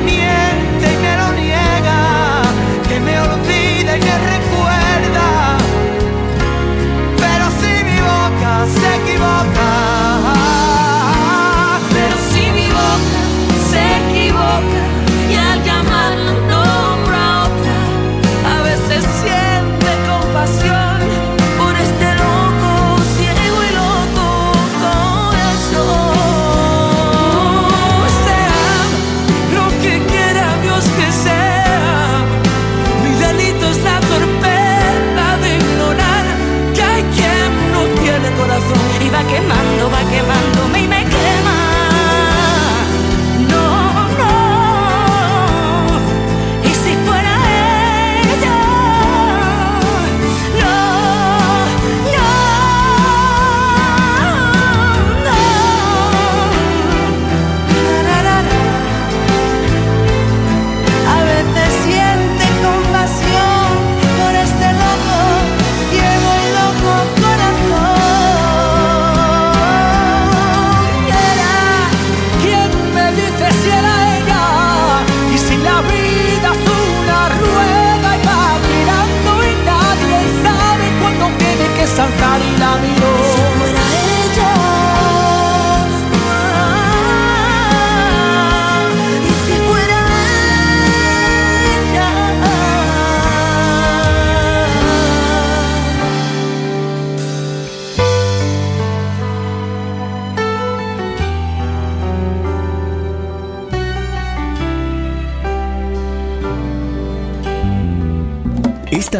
me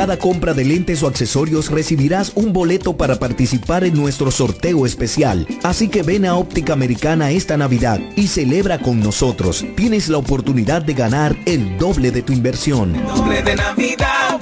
Cada compra de lentes o accesorios recibirás un boleto para participar en nuestro sorteo especial. Así que ven a Óptica Americana esta Navidad y celebra con nosotros. Tienes la oportunidad de ganar el doble de tu inversión. Doble de Navidad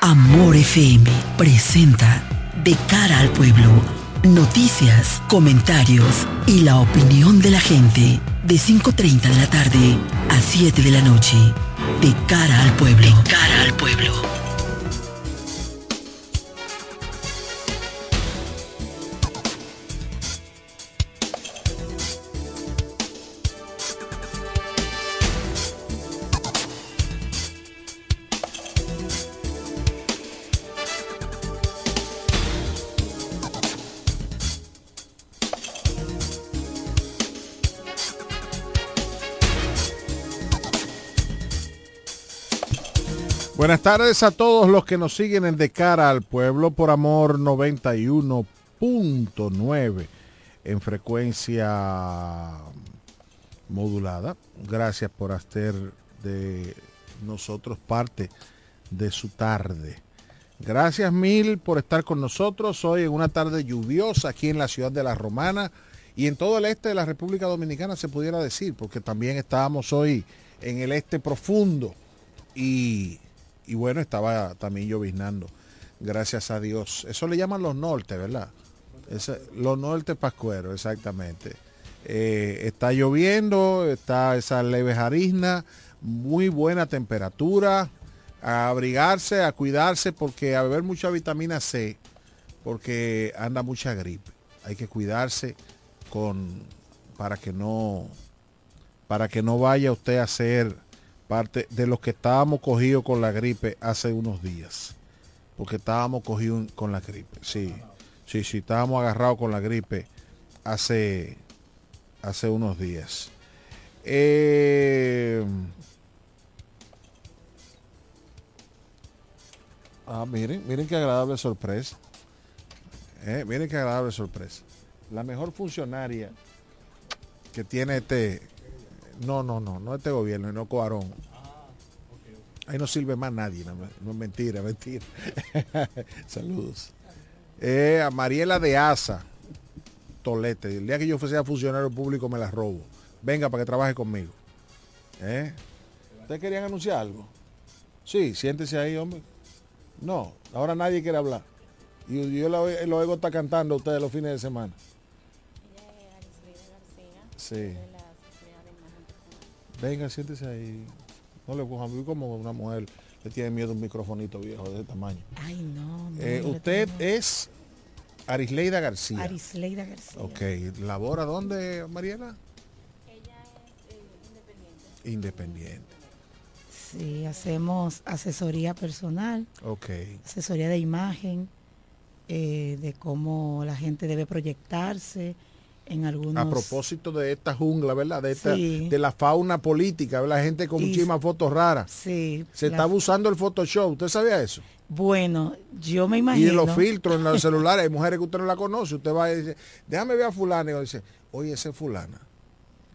Amor FM presenta De cara al pueblo, noticias, comentarios y la opinión de la gente de 5.30 de la tarde a 7 de la noche. De cara al pueblo. De cara al pueblo. Buenas tardes a todos los que nos siguen en De Cara al Pueblo por Amor 91.9 en frecuencia modulada. Gracias por hacer de nosotros parte de su tarde. Gracias mil por estar con nosotros hoy en una tarde lluviosa aquí en la ciudad de La Romana y en todo el este de la República Dominicana se pudiera decir, porque también estábamos hoy en el este profundo y y bueno, estaba también lloviznando. Gracias a Dios. Eso le llaman los norte, ¿verdad? los norte pascueros, exactamente. Eh, está lloviendo, está esa leve jarizna, muy buena temperatura, a abrigarse, a cuidarse, porque a beber mucha vitamina C, porque anda mucha gripe. Hay que cuidarse con para que no para que no vaya usted a ser parte de los que estábamos cogidos con la gripe hace unos días. Porque estábamos cogidos con la gripe. Sí, sí, sí, estábamos agarrados con la gripe hace, hace unos días. Eh, ah, miren, miren qué agradable sorpresa. Eh, miren qué agradable sorpresa. La mejor funcionaria que tiene este, no, no, no, no este gobierno, no Coarón. Ahí no sirve más nadie, no, es mentira, mentira. Saludos. Eh, a Mariela de Asa, Tolete. El día que yo fuese funcionario público me la robo. Venga para que trabaje conmigo. ¿Eh? ¿Ustedes querían anunciar algo? Sí, siéntese ahí, hombre. No, ahora nadie quiere hablar. Y yo lo, oigo está cantando a ustedes los fines de semana. Sí. Venga, siéntese ahí. No le cojan como una mujer le tiene miedo a un microfonito viejo de ese tamaño. Ay, no. Eh, usted es Arisleida García. Arisleida García. Ok. ¿Labora dónde, Mariela? Ella es eh, independiente. Independiente. Sí, hacemos asesoría personal. Ok. Asesoría de imagen, eh, de cómo la gente debe proyectarse, a propósito de esta jungla, ¿verdad? De, de la fauna política, la gente con muchísimas fotos raras. Sí. Se está abusando el Photoshop. ¿Usted sabía eso? Bueno, yo me imagino. Y los filtros en los celulares, hay mujeres que usted no la conoce. Usted va y dice, déjame ver a fulana. Y dice, oye, esa es fulana.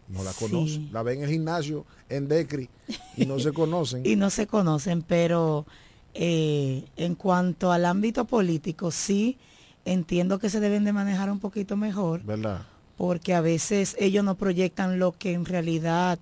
No la conoce. La ve en el gimnasio, en Decri, y no se conocen. y no se conocen, pero eh, en cuanto al ámbito político, sí entiendo que se deben de manejar un poquito mejor. ¿Verdad? Porque a veces ellos no proyectan lo que en realidad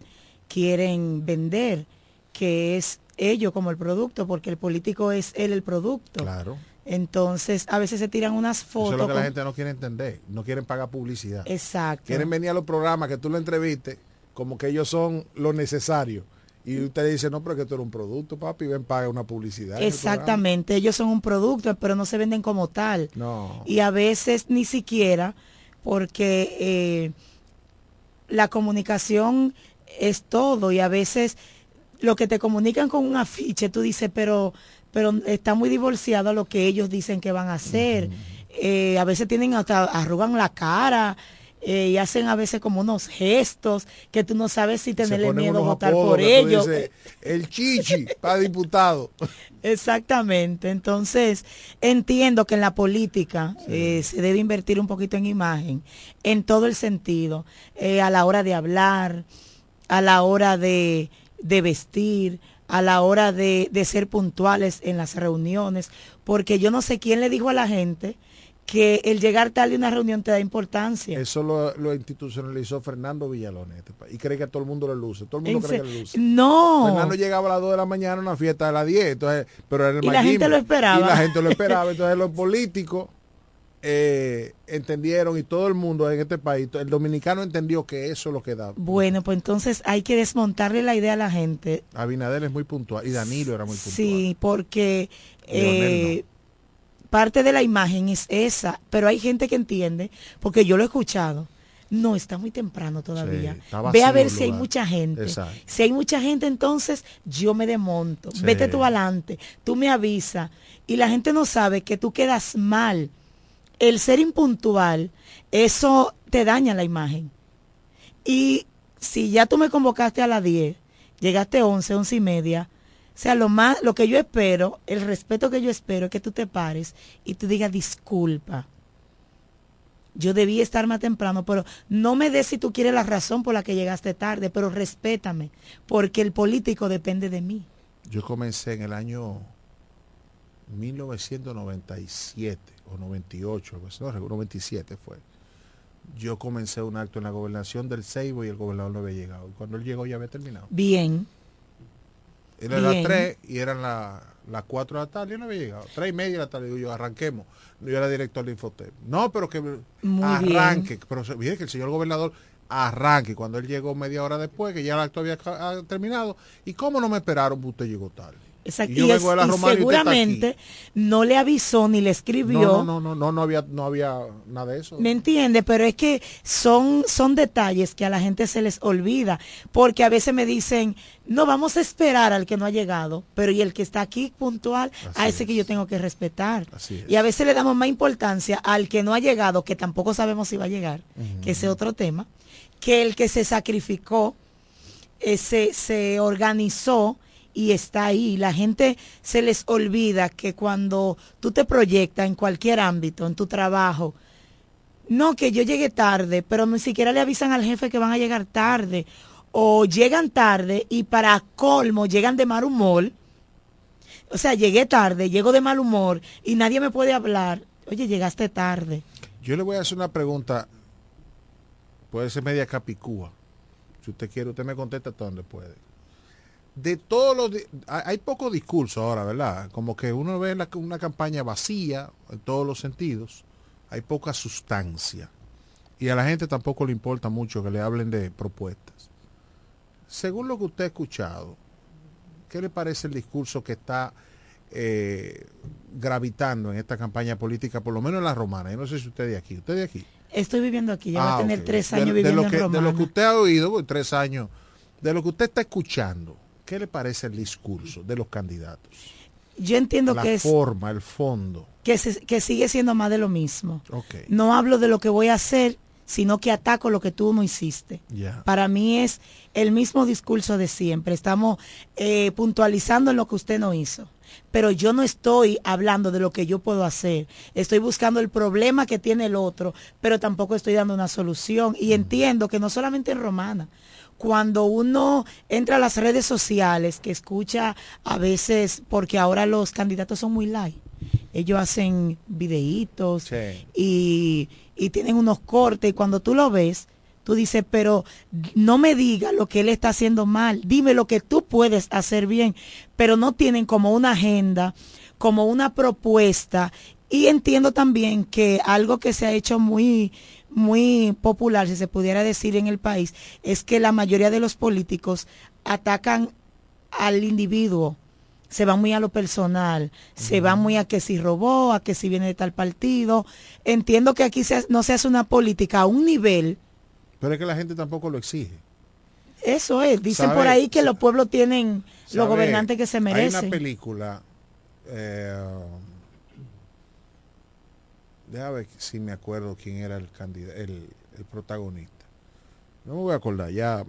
quieren vender, que es ellos como el producto, porque el político es él el producto. Claro. Entonces, a veces se tiran unas fotos. Eso es lo que la gente no quiere entender. No quieren pagar publicidad. Exacto. Quieren venir a los programas que tú lo entrevistes como que ellos son lo necesario. Y usted dice, no, pero que tú eres un producto, papi, ven, paga una publicidad. Exactamente, ellos son un producto, pero no se venden como tal. No. Y a veces ni siquiera porque eh, la comunicación es todo y a veces lo que te comunican con un afiche, tú dices, pero, pero está muy divorciado a lo que ellos dicen que van a hacer. Eh, a veces tienen hasta, arrugan la cara, eh, y hacen a veces como unos gestos que tú no sabes si tenerle miedo a votar por ellos. el chichi para diputado. Exactamente. Entonces, entiendo que en la política eh, se debe invertir un poquito en imagen, en todo el sentido, eh, a la hora de hablar, a la hora de, vestir, a la hora de, de ser puntuales en las reuniones, porque yo no sé quién le dijo a la gente que el llegar tarde a una reunión te da importancia. Eso lo, institucionalizó Fernando Villalón este y cree que a todo el mundo le luce. Todo el mundo cree que le luce. No. Fernando llegaba a las 2 de la mañana a una fiesta a las 10, entonces, pero en el Y la gente lo esperaba. Y la gente lo esperaba. Entonces los políticos eh, entendieron y todo el mundo en este país, el dominicano entendió que eso es lo que da. Bueno, pues entonces hay que desmontarle la idea a la gente. Abinader es muy puntual y Danilo era muy puntual. Sí, porque parte de la imagen es esa, pero hay gente que entiende, porque yo lo he escuchado. No, está muy temprano todavía. Ve a ver si hay mucha gente. Si hay mucha gente, entonces yo me desmonto. Vete tú adelante. Tú me avisas. Y la gente no sabe que tú quedas mal. El ser impuntual, eso te daña la imagen. Y si ya tú me convocaste a las 10, llegaste 11, 11 y media, O sea, lo más, lo que yo espero, el respeto que yo espero es que tú te pares y tú digas disculpa. Yo debí estar más temprano, pero no me des si tú quieres la razón por la que llegaste tarde, pero respétame, porque el político depende de mí. Yo comencé en el año 1997 o 98, no, 97 fue. Yo comencé un acto en la gobernación del Ceibo y el gobernador no había llegado. Cuando él llegó ya había terminado. Bien. Era las 3 y eran las las 4 de la tarde y no había llegado. 3 y media de la tarde, digo yo, arranquemos. Yo era director de Infotep. No, pero que arranque. Pero mire que el señor gobernador arranque. Cuando él llegó media hora después, que ya el acto había terminado. ¿Y cómo no me esperaron? Usted llegó tarde. Exacto. Y, seguramente no le avisó ni le escribió. No, no, no, no, no, había, no había nada de eso. ¿Me entiende? Pero es que son, son detalles que a la gente se les olvida. Porque a veces me dicen, no, vamos a esperar al que no ha llegado. Pero y el que está aquí puntual, a ese que yo tengo que respetar. Y a veces le damos más importancia al que no ha llegado, que tampoco sabemos si va a llegar, que ese es otro tema, que el que se sacrificó, eh, se organizó y está ahí. La gente se les olvida que cuando tú te proyectas en cualquier ámbito, en tu trabajo, no que yo llegue tarde, pero ni siquiera le avisan al jefe que van a llegar tarde, o llegan tarde y para colmo llegan de mal humor. O sea, llegué tarde, llego de mal humor y nadie me puede hablar. Oye, llegaste tarde. Yo le voy a hacer una pregunta, puede ser media capicúa. Si usted quiere, usted me contesta donde puede de todos los... Hay poco discurso ahora, ¿verdad? Como que uno ve una campaña vacía en todos los sentidos. Hay poca sustancia. Y a la gente tampoco le importa mucho que le hablen de propuestas. Según lo que usted ha escuchado, ¿qué le parece el discurso que está eh, gravitando en esta campaña política, por lo menos en la romana? Yo no sé si usted de aquí. ¿Usted de aquí? Estoy viviendo aquí, ya va a ah, tener tres años viviendo en Romana. De lo que usted ha oído, pues, tres años, de lo que usted está escuchando, ¿Qué le parece el discurso de los candidatos? Yo entiendo que es... La forma, el fondo. Que, que sigue siendo más de lo mismo. No hablo de lo que voy a hacer, sino que ataco lo que tú no hiciste. Para mí es el mismo discurso de siempre. Estamos eh, puntualizando en lo que usted no hizo. Pero yo no estoy hablando de lo que yo puedo hacer. Estoy buscando el problema que tiene el otro, pero tampoco estoy dando una solución. Y entiendo que no solamente en Romana, cuando uno entra a las redes sociales, que escucha a veces, porque ahora los candidatos son muy light, ellos hacen videitos y, y tienen unos cortes y cuando tú lo ves, tú dices, pero no me diga lo que él está haciendo mal, dime lo que tú puedes hacer bien, pero no tienen como una agenda, como una propuesta. Y entiendo también que algo que se ha hecho muy muy popular, si se pudiera decir en el país, es que la mayoría de los políticos atacan al individuo, se van muy a lo personal, se van muy a que si robó, a que si viene de tal partido. Entiendo que aquí no se hace una política a un nivel. Pero es que la gente tampoco lo exige. Eso es, dicen por ahí que los pueblos tienen los gobernantes que se merecen. Hay una película, eh, Déjame ver si me acuerdo quién era el candidato, el, protagonista. No me voy a acordar ya.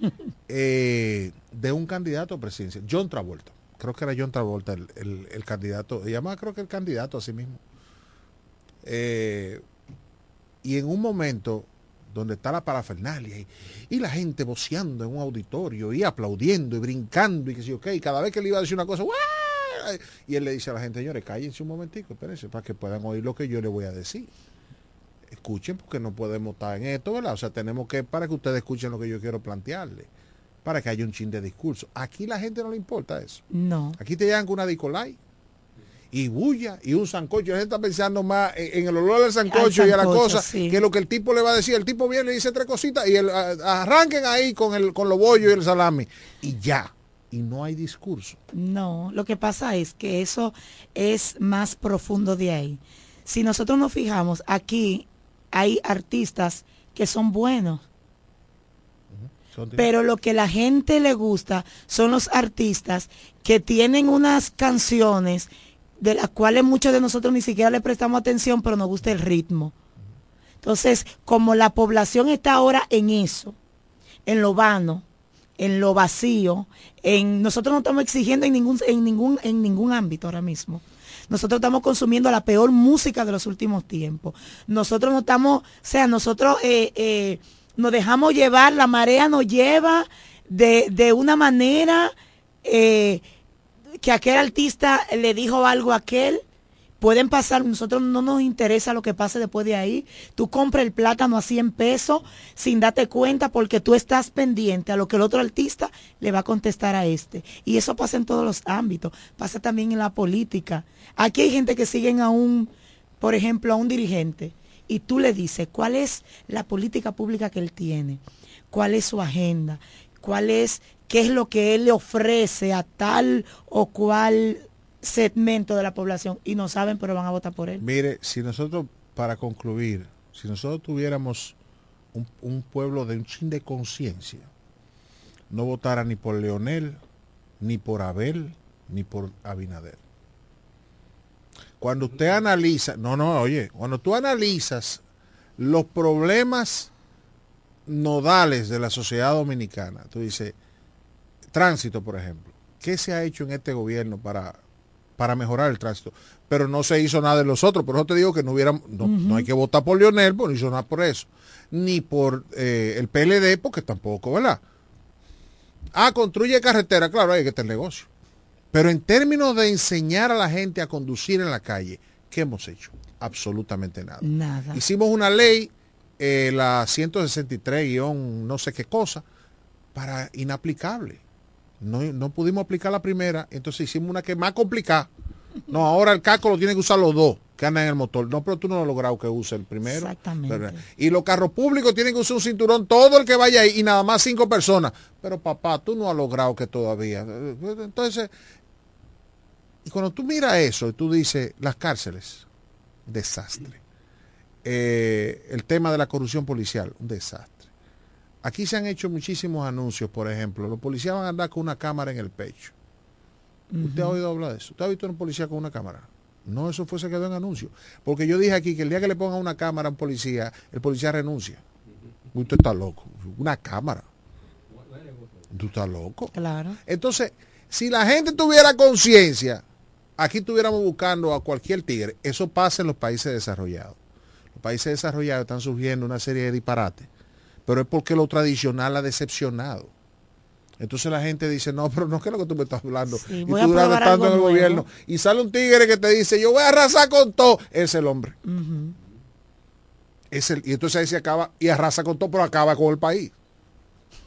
Eh, de un candidato a presidencia, John Travolta. Creo que era John Travolta el, candidato. Y además creo que el candidato a sí mismo. Eh, y en un momento donde está la parafernalia y, la gente voceando en un auditorio y aplaudiendo y brincando y que sí, ok, cada vez que le iba a decir una cosa, ¡Wow! Y él le dice a la gente, señores, cállense un momentico, espérense, para que puedan oír lo que yo le voy a decir. Escuchen, porque no podemos estar en esto, ¿verdad? O sea, tenemos que, para que ustedes escuchen lo que yo quiero plantearle, para que haya un chin de discurso. Aquí la gente no le importa eso. No. Aquí te llegan con una dicolay y bulla y un sancocho. La gente está pensando más en, el olor del sancocho, y a la cosa que lo que el tipo le va a decir. El tipo viene y dice tres cositas y el, arranquen ahí con, el, con los bollos y el salami y ya y no hay discurso. No, lo que pasa es que eso es más profundo de ahí. Si nosotros nos fijamos, aquí hay artistas que son buenos. Pero lo que la gente le gusta son los artistas que tienen unas canciones de las cuales muchos de nosotros ni siquiera le prestamos atención, pero nos gusta el ritmo. Entonces, como la población está ahora en eso, en lo vano, en lo vacío, en nosotros no estamos exigiendo en ningún, en ningún, en ningún ámbito ahora mismo. Nosotros estamos consumiendo la peor música de los últimos tiempos. Nosotros no estamos, o sea, nosotros eh, eh, nos dejamos llevar, la marea nos lleva de, de una manera eh, que aquel artista le dijo algo a aquel pueden pasar, nosotros no nos interesa lo que pase después de ahí. Tú compras el plátano a 100 pesos sin darte cuenta porque tú estás pendiente a lo que el otro artista le va a contestar a este. Y eso pasa en todos los ámbitos, pasa también en la política. Aquí hay gente que siguen a un, por ejemplo, a un dirigente y tú le dices cuál es la política pública que él tiene, cuál es su agenda, cuál es, qué es lo que él le ofrece a tal o cual segmento de la población y no saben, pero van a votar por él. Mire, si nosotros, para concluir, si nosotros tuviéramos un, pueblo de un chin de conciencia, no votara ni por Leonel, ni por Abel, ni por Abinader. Cuando usted analiza, no, no, oye, cuando tú analizas los problemas nodales de la sociedad dominicana, tú dices, tránsito, por ejemplo, ¿qué se ha hecho en este gobierno para para mejorar el tránsito. Pero no se hizo nada de los otros. Por eso te digo que no hubiera, no, hay que votar por Lionel, porque no hizo nada por eso. Ni por eh, el PLD, porque tampoco, ¿verdad? Ah, construye carretera, claro, hay que tener negocio. Pero en términos de enseñar a la gente a conducir en la calle, ¿qué hemos hecho? Absolutamente nada. Nada. Hicimos una ley, eh, la 163 no sé qué cosa, para inaplicable. No, pudimos aplicar la primera, entonces hicimos una que es más complicada. No, ahora el casco lo tienen que usar los dos que andan en el motor. No, pero tú no lo has logrado que use el primero. Exactamente. Y los carros públicos tienen que usar un cinturón todo el que vaya ahí y nada más cinco personas. Pero papá, tú no has logrado que todavía. Entonces, y cuando tú miras eso y tú dices, las cárceles, desastre. Eh, el tema de la corrupción policial, un desastre. Aquí se han hecho muchísimos anuncios, por ejemplo, los policías van a andar con una cámara en el pecho. ¿Usted ha oído hablar de eso? ¿Usted ha visto a un policía con una cámara? No, eso fue, se quedó en anuncio. Porque yo dije aquí que el día que le pongan una cámara a un policía, el policía renuncia. Usted está loco. Una cámara. Tú estás loco. Claro. Entonces, si la gente tuviera conciencia, aquí estuviéramos buscando a cualquier tigre. Eso pasa en los países desarrollados. Los países desarrollados están surgiendo una serie de disparates pero es porque lo tradicional ha decepcionado. Entonces la gente dice, no, pero no es que lo que tú me estás hablando. y tú duras estando en el gobierno. Y sale un tigre que te dice, yo voy a arrasar con todo. Es el hombre. es el, y entonces ahí se acaba y arrasa con todo, pero acaba con el país.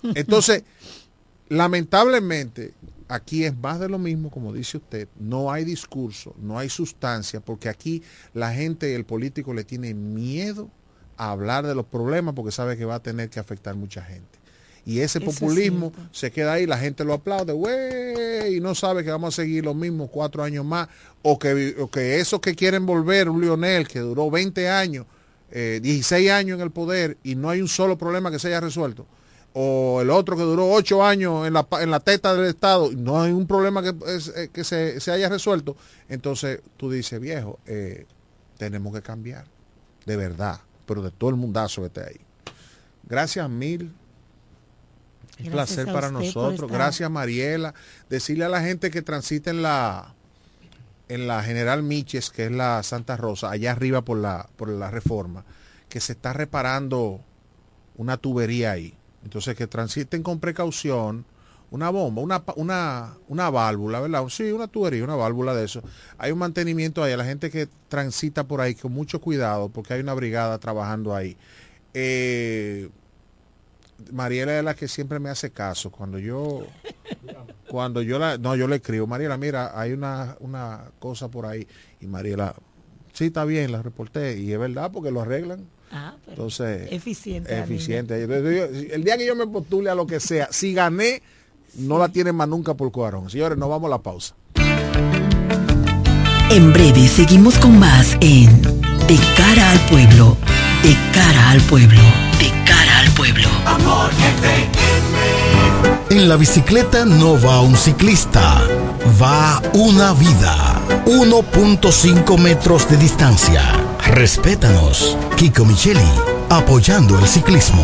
Entonces, lamentablemente, aquí es más de lo mismo, como dice usted. No hay discurso, no hay sustancia, porque aquí la gente, el político le tiene miedo a hablar de los problemas porque sabe que va a tener que afectar mucha gente. Y ese populismo se queda ahí, la gente lo aplaude, güey, y no sabe que vamos a seguir los mismos cuatro años más, o que, que esos que quieren volver, un Lionel que duró 20 años, 16 eh, años en el poder y no hay un solo problema que se haya resuelto, o el otro que duró 8 años en la, en la teta del Estado y no hay un problema que, eh, que se, se, haya resuelto, entonces tú dices, viejo, eh, tenemos que cambiar, de verdad pero de todo el mundazo que está ahí. Gracias mil. Un placer para nosotros. Gracias Mariela. Decirle a la gente que transita en la en la General Miches, que es la Santa Rosa, allá arriba por la, por la reforma, que se está reparando una tubería ahí. Entonces que transiten con precaución una bomba, una, una, una válvula, ¿verdad? Sí, una tubería, una válvula de eso. Hay un mantenimiento ahí, a la gente que transita por ahí con mucho cuidado, porque hay una brigada trabajando ahí. Eh, Mariela es la que siempre me hace caso. Cuando yo, cuando yo la, no, yo le escribo, Mariela, mira, hay una, una cosa por ahí. Y Mariela, sí, está bien, la reporté. Y es verdad, porque lo arreglan. Ah, Entonces, eficiente. Eficiente. El día que yo me postule a lo que sea, si gané, no la tienen más nunca por cuarón. Señores, nos vamos a la pausa. En breve seguimos con más en De cara al pueblo, de cara al pueblo, de cara al pueblo. Amor En la bicicleta no va un ciclista, va una vida. 1.5 metros de distancia. Respétanos. Kiko Micheli, apoyando el ciclismo.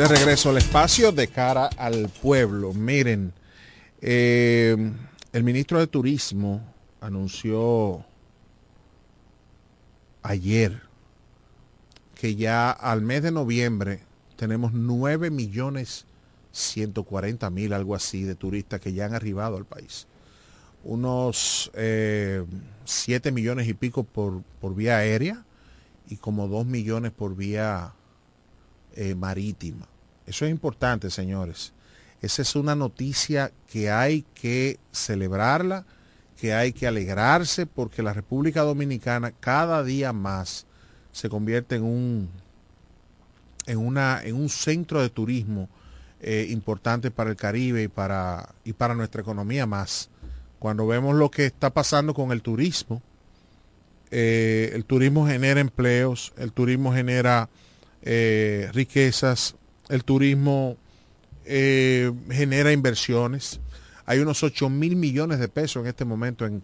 De regreso al espacio de cara al pueblo. Miren, eh, el ministro de Turismo anunció ayer que ya al mes de noviembre tenemos 9 millones 140 mil, algo así, de turistas que ya han arribado al país. Unos eh, 7 millones y pico por, por vía aérea y como 2 millones por vía eh, marítima. Eso es importante, señores. Esa es una noticia que hay que celebrarla, que hay que alegrarse, porque la República Dominicana cada día más se convierte en un, en una, en un centro de turismo eh, importante para el Caribe y para, y para nuestra economía más. Cuando vemos lo que está pasando con el turismo, eh, el turismo genera empleos, el turismo genera eh, riquezas, el turismo genera inversiones. Hay unos 8 mil millones de pesos en este momento en,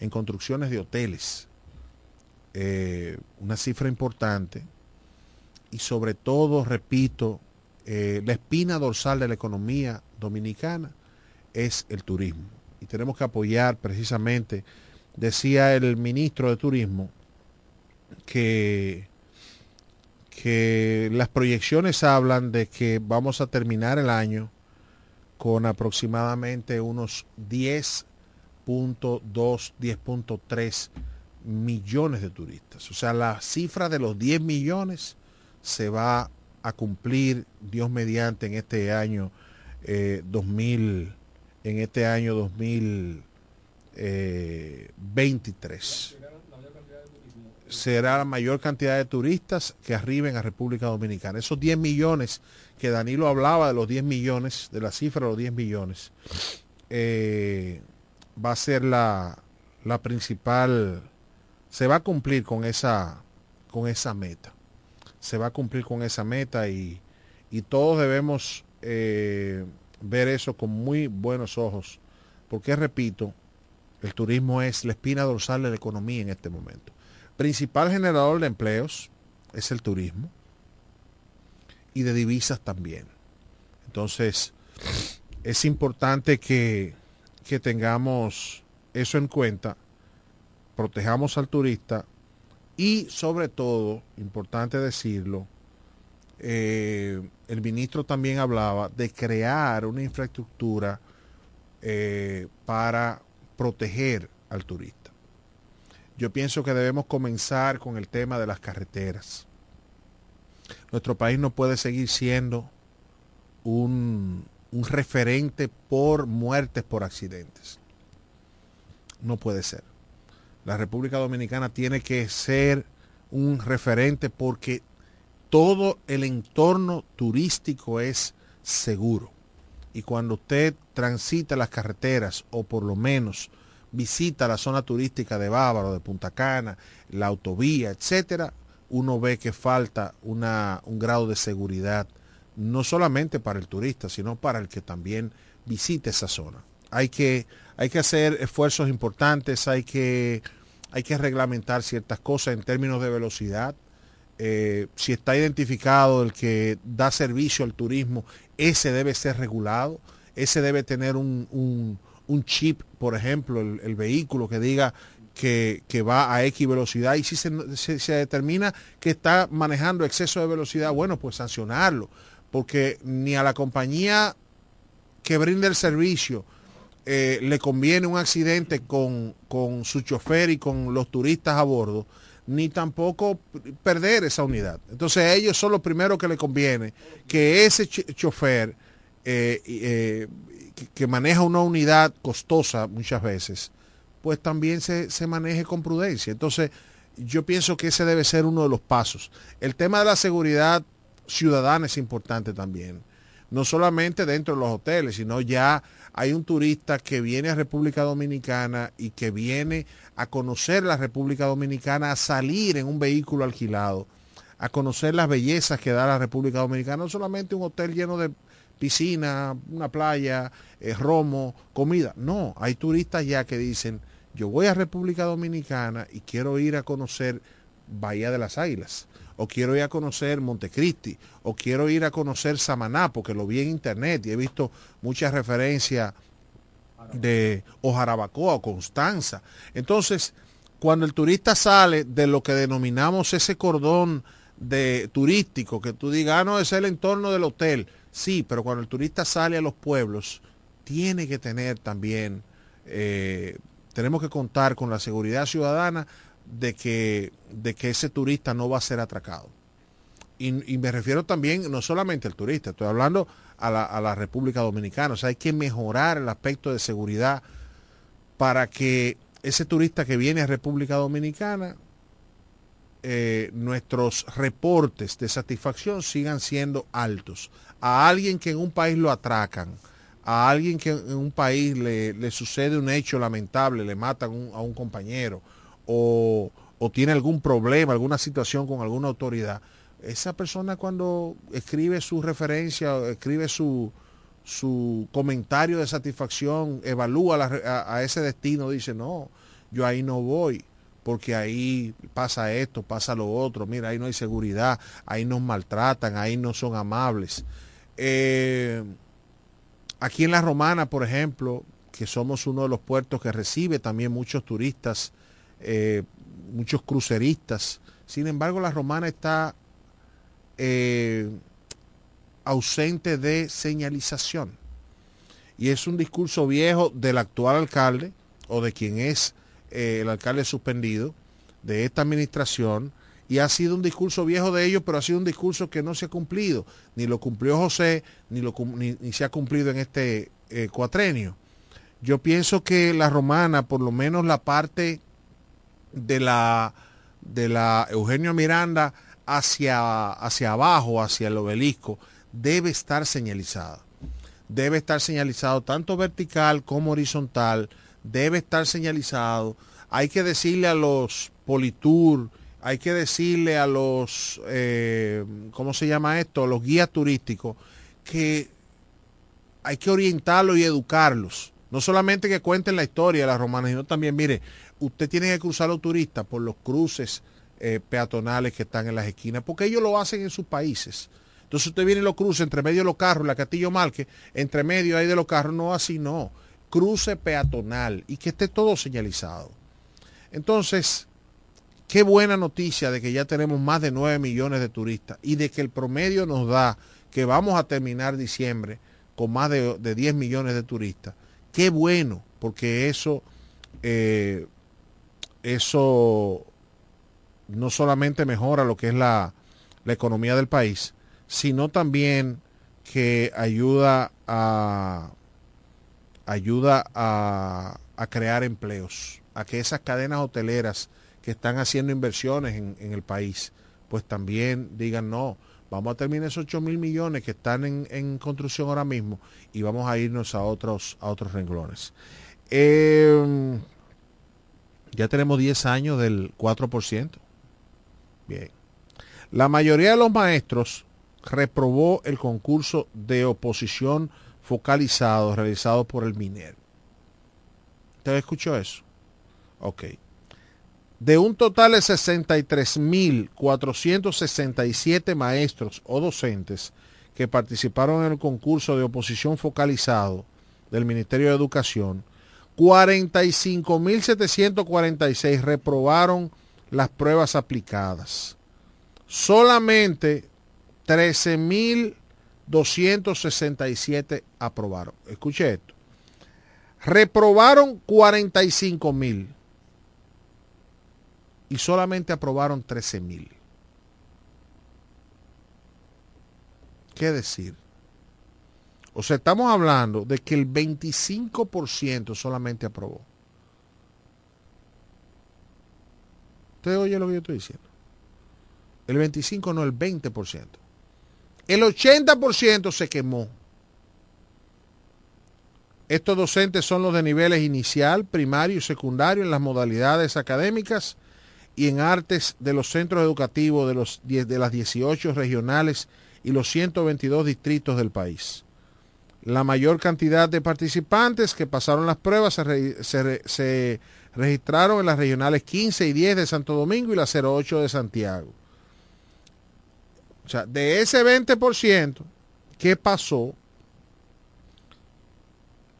en construcciones de hoteles. una cifra importante. Y sobre todo, repito, eh, la espina dorsal de la economía dominicana es el turismo. Y tenemos que apoyar precisamente, decía el ministro de Turismo, que, que las proyecciones hablan de que vamos a terminar el año con aproximadamente unos 10.2, 10.3 millones de turistas. O sea, la cifra de los 10 millones se va a cumplir, Dios mediante, en este año 2000, eh, en este año 2023. Será la mayor cantidad de turistas que arriben a República Dominicana. Esos 10 millones que Danilo hablaba de los 10 millones, de la cifra de los 10 millones, eh, va a ser la, la principal, se va a cumplir con esa, con esa meta se va a cumplir con esa meta y, todos debemos eh, ver eso con muy buenos ojos, porque repito, el turismo es la espina dorsal de la economía en este momento. Principal generador de empleos es el turismo y de divisas también. Entonces, es importante que, que tengamos eso en cuenta, protejamos al turista, y sobre todo, importante decirlo, eh, el ministro también hablaba de crear una infraestructura eh, para proteger al turista. Yo pienso que debemos comenzar con el tema de las carreteras. Nuestro país no puede seguir siendo un, un referente por muertes por accidentes. No puede ser la República Dominicana tiene que ser un referente porque todo el entorno turístico es seguro. Y cuando usted transita las carreteras o por lo menos visita la zona turística de Bávaro, de Punta Cana, la autovía, etcétera, uno ve que falta un grado de seguridad, no solamente para el turista, sino para el que también visite esa zona. Hay que, hay que hacer esfuerzos importantes, hay que hay que reglamentar ciertas cosas en términos de velocidad. Eh, si está identificado el que da servicio al turismo, ese debe ser regulado, ese debe tener un, chip, por ejemplo, el, vehículo que diga que, va a X velocidad y si se, se, determina que está manejando exceso de velocidad, bueno, pues sancionarlo, porque ni a la compañía que brinda el servicio, eh, le conviene un accidente con, su chofer y con los turistas a bordo, ni tampoco perder esa unidad. Entonces a ellos son los primeros que le conviene que ese chofer eh, eh, que, maneja una unidad costosa muchas veces, pues también se, se maneje con prudencia. Entonces yo pienso que ese debe ser uno de los pasos. El tema de la seguridad ciudadana es importante también. No solamente dentro de los hoteles, sino ya hay un turista que viene a República Dominicana y que viene a conocer la República Dominicana, a salir en un vehículo alquilado, a conocer las bellezas que da la República Dominicana, no solamente un hotel lleno de piscina, una playa, eh, romo, comida. No, hay turistas ya que dicen, yo voy a República Dominicana y quiero ir a conocer Bahía de las Águilas, o quiero ir a conocer Montecristi, o quiero ir a conocer Samaná, porque lo vi en internet y he visto muchas referencias de Ojarabacoa o Constanza. Entonces, cuando el turista sale de lo que denominamos ese cordón de turístico, que tú digas, ah, no, es el entorno del hotel. Sí, pero cuando el turista sale a los pueblos, tiene que tener también, eh, tenemos que contar con la seguridad ciudadana de que, de que ese turista no va a ser atracado. Y, me refiero también no solamente al turista, estoy hablando a la, a la República Dominicana. O sea, hay que mejorar el aspecto de seguridad para que ese turista que viene a República Dominicana, eh, nuestros reportes de satisfacción sigan siendo altos. A alguien que en un país lo atracan, a alguien que en un país le, le sucede un hecho lamentable, le matan a un compañero o, o tiene algún problema, alguna situación con alguna autoridad, esa persona cuando escribe su referencia, escribe su, su comentario de satisfacción, evalúa a, ese destino, dice, no, yo ahí no voy, porque ahí pasa esto, pasa lo otro, mira, ahí no hay seguridad, ahí nos maltratan, ahí no son amables. Eh, aquí en La Romana, por ejemplo, que somos uno de los puertos que recibe también muchos turistas, eh, muchos cruceristas, sin embargo, La Romana está eh, ausente de señalización. Y es un discurso viejo del actual alcalde o de quien es el alcalde suspendido de esta administración y ha sido un discurso viejo de ellos, pero ha sido un discurso que no se ha cumplido. Ni lo cumplió José, ni, se ha cumplido en este eh, cuatrenio. Yo pienso que la romana, por lo menos la parte de la, de la Eugenio Miranda, hacia, hacia abajo, hacia el obelisco, debe estar señalizada. Debe estar señalizado tanto vertical como horizontal, debe estar señalizado. Hay que decirle a los Politur, hay que decirle a los, eh, ¿cómo se llama esto? Los guías turísticos, que hay que orientarlos y educarlos. No solamente que cuenten la historia de las romanas, sino también, mire, usted tiene que cruzar a los turistas por los cruces eh, peatonales que están en las esquinas, porque ellos lo hacen en sus países. Entonces usted viene y lo cruza entre medio de los carros, la Castillo Marque, entre medio ahí de los carros, no así no. Cruce peatonal y que esté todo señalizado. Entonces, qué buena noticia de que ya tenemos más de 9 millones de turistas y de que el promedio nos da que vamos a terminar diciembre con más de, de 10 millones de turistas. Qué bueno, porque eso, eh, eso no solamente mejora lo que es la, la economía del país, sino también que ayuda a ayuda a, a, crear empleos, a que esas cadenas hoteleras que están haciendo inversiones en, el país, pues también digan no, vamos a terminar esos 8 mil millones que están en, construcción ahora mismo y vamos a irnos a otros, a otros renglones. Eh, ya tenemos 10 años del 4%. Bien. La mayoría de los maestros reprobó el concurso de oposición focalizado realizado por el minero. ¿Usted escuchó eso? Ok. De un total de 63.467 maestros o docentes que participaron en el concurso de oposición focalizado del Ministerio de Educación, 45.746 reprobaron las pruebas aplicadas. Solamente 13.267 aprobaron. Escuche esto. Reprobaron 45.000 y solamente aprobaron 13.000. ¿Qué decir? O sea, estamos hablando de que el 25% solamente aprobó. ¿Usted oye lo que yo estoy diciendo? El 25 no, el 20%. El 80% se quemó. Estos docentes son los de niveles inicial, primario y secundario en las modalidades académicas y en artes de los centros educativos de, los, las 18 regionales y los 122 distritos del país. La mayor cantidad de participantes que pasaron las pruebas se, se, se registraron en las regionales 15 y 10 de Santo Domingo y la 08 de Santiago. O sea, de ese 20%, ¿qué pasó?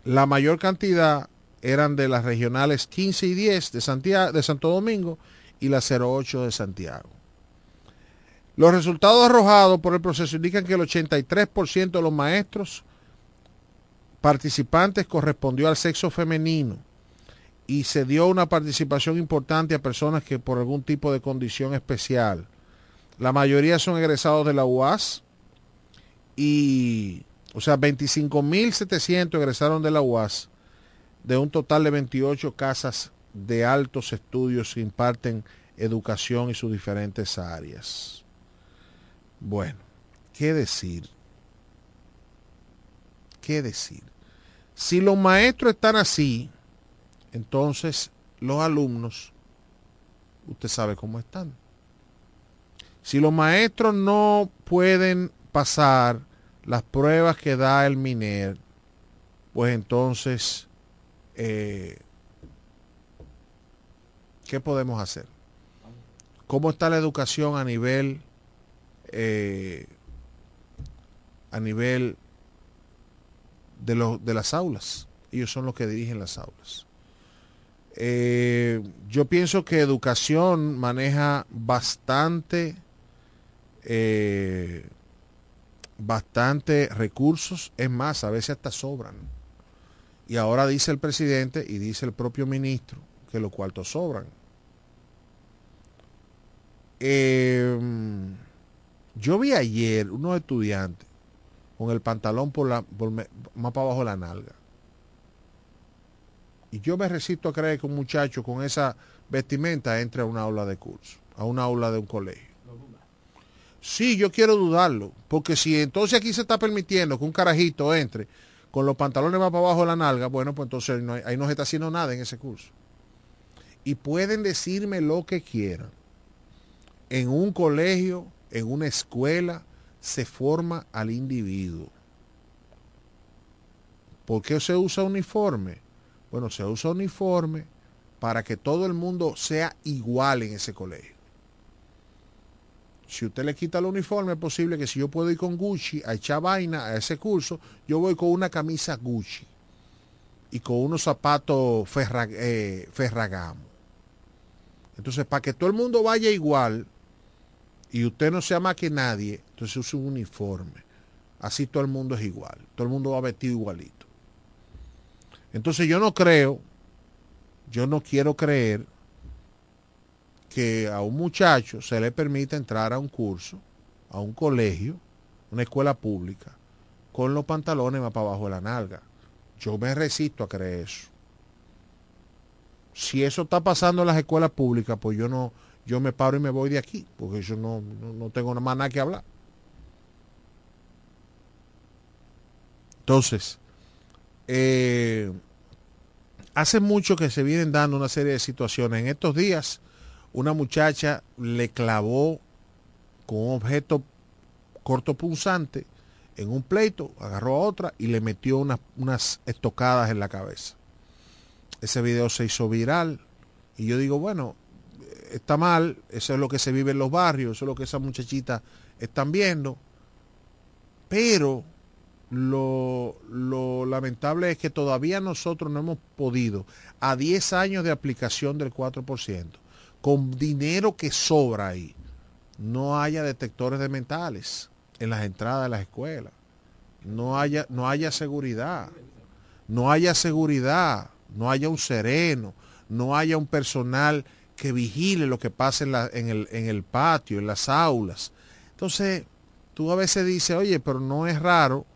La mayor cantidad eran de las regionales 15 y 10 de, de Santo Domingo y la 08 de Santiago. Los resultados arrojados por el proceso indican que el 83% de los maestros participantes correspondió al sexo femenino y se dio una participación importante a personas que por algún tipo de condición especial. La mayoría son egresados de la UAS y, o sea, 25.700 egresaron de la UAS de un total de 28 casas de altos estudios que imparten educación y sus diferentes áreas. Bueno, ¿qué decir? ¿Qué decir? Si los maestros están así, entonces los alumnos, usted sabe cómo están. Si los maestros no pueden pasar las pruebas que da el MINER, pues entonces, eh, ¿qué podemos hacer? ¿Cómo está la educación a nivel, eh, a nivel de, de las aulas? Ellos son los que dirigen las aulas. Eh, yo pienso que educación maneja bastante, eh, bastante recursos, es más, a veces hasta sobran. Y ahora dice el presidente y dice el propio ministro que los cuartos sobran. Eh, yo vi ayer unos estudiantes con el pantalón por la, más para abajo de la nalga. Y yo me resisto a creer que un muchacho con esa vestimenta entre a una aula de curso, a una aula de un colegio. Sí, yo quiero dudarlo, porque si entonces aquí se está permitiendo que un carajito entre con los pantalones más para abajo de la nalga, bueno, pues entonces ahí no se está haciendo nada en ese curso. Y pueden decirme lo que quieran. En un colegio, en una escuela, se forma al individuo. ¿Por qué se usa uniforme? Bueno, se usa uniforme para que todo el mundo sea igual en ese colegio. Si usted le quita el uniforme, es posible que si yo puedo ir con Gucci a echar vaina a ese curso, yo voy con una camisa Gucci y con unos zapatos eh, Ferragamo. Entonces, para que todo el mundo vaya igual y usted no sea más que nadie, entonces usa un uniforme. Así todo el mundo es igual. Todo el mundo va vestido igualito. Entonces yo no creo, yo no quiero creer que a un muchacho se le permita entrar a un curso, a un colegio, una escuela pública, con los pantalones más para abajo de la nalga. Yo me resisto a creer eso. Si eso está pasando en las escuelas públicas, pues yo no, yo me paro y me voy de aquí, porque yo no, no, tengo más nada que hablar. Entonces, eh, hace mucho que se vienen dando una serie de situaciones. En estos días, una muchacha le clavó con un objeto cortopunzante en un pleito, agarró a otra y le metió unas estocadas en la cabeza. Ese video se hizo viral y yo digo, bueno, está mal, eso es lo que se vive en los barrios, eso es lo que esas muchachitas están viendo, pero lo, lamentable es que todavía nosotros no hemos podido, a 10 años de aplicación del 4%, con dinero que sobra ahí, no haya detectores de mentales en las entradas de las escuelas. No haya, no haya seguridad. No haya seguridad. No haya un sereno. No haya un personal que vigile lo que pasa en, en, el, en el patio, en las aulas. Entonces, tú a veces dices, oye, pero no es raro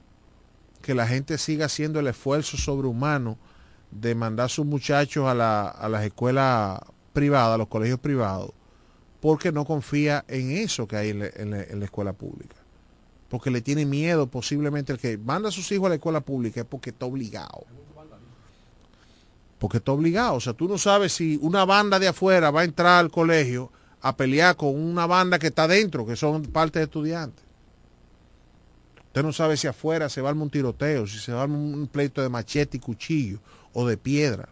que la gente siga haciendo el esfuerzo sobrehumano de mandar a sus muchachos a, la, a las escuelas privadas, a los colegios privados, porque no confía en eso que hay en la, escuela pública. Porque le tiene miedo posiblemente el que manda a sus hijos a la escuela pública es porque está obligado. Porque está obligado. O sea, tú no sabes si una banda de afuera va a entrar al colegio a pelear con una banda que está dentro, que son parte de estudiantes. Usted no sabe si afuera se va a un tiroteo, si se va a un pleito de machete y cuchillo o de piedra.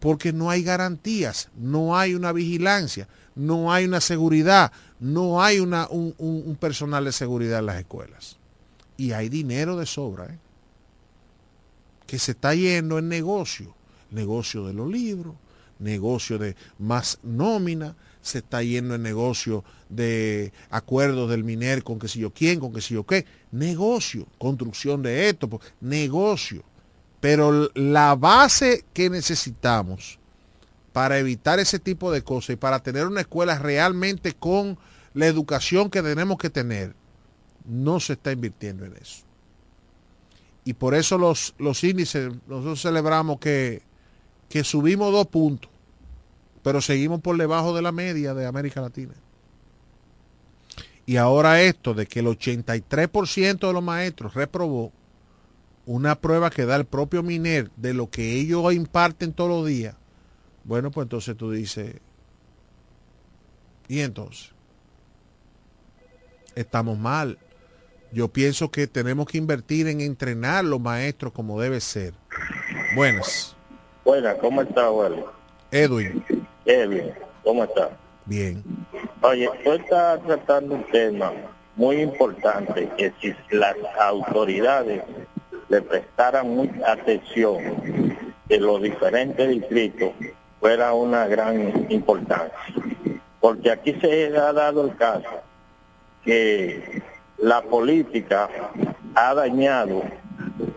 Porque no hay garantías, no hay una vigilancia, no hay una seguridad, no hay una, un, personal de seguridad en las escuelas. Y hay dinero de sobra, ¿eh? que se está yendo en negocio. Negocio de los libros, negocio de más nómina, se está yendo en negocio de acuerdos del MINER con que si yo quién, con que si yo qué. Negocio, construcción de esto, pues, negocio. Pero la base que necesitamos para evitar ese tipo de cosas y para tener una escuela realmente con la educación que tenemos que tener, no se está invirtiendo en eso. Y por eso los, los índices, nosotros celebramos que, que subimos dos puntos, pero seguimos por debajo de la media de América Latina. Y ahora esto de que el 83% de los maestros reprobó una prueba que da el propio MINER de lo que ellos imparten todos los días, bueno, pues entonces tú dices, ¿y entonces? Estamos mal. Yo pienso que tenemos que invertir en entrenar los maestros como debe ser. Buenas. Buenas, ¿cómo está, Wally? Edwin. Edwin, ¿cómo está? Bien. Oye, tú estás tratando un tema muy importante, que si las autoridades le prestaran mucha atención en los diferentes distritos, fuera una gran importancia. Porque aquí se ha dado el caso que la política ha dañado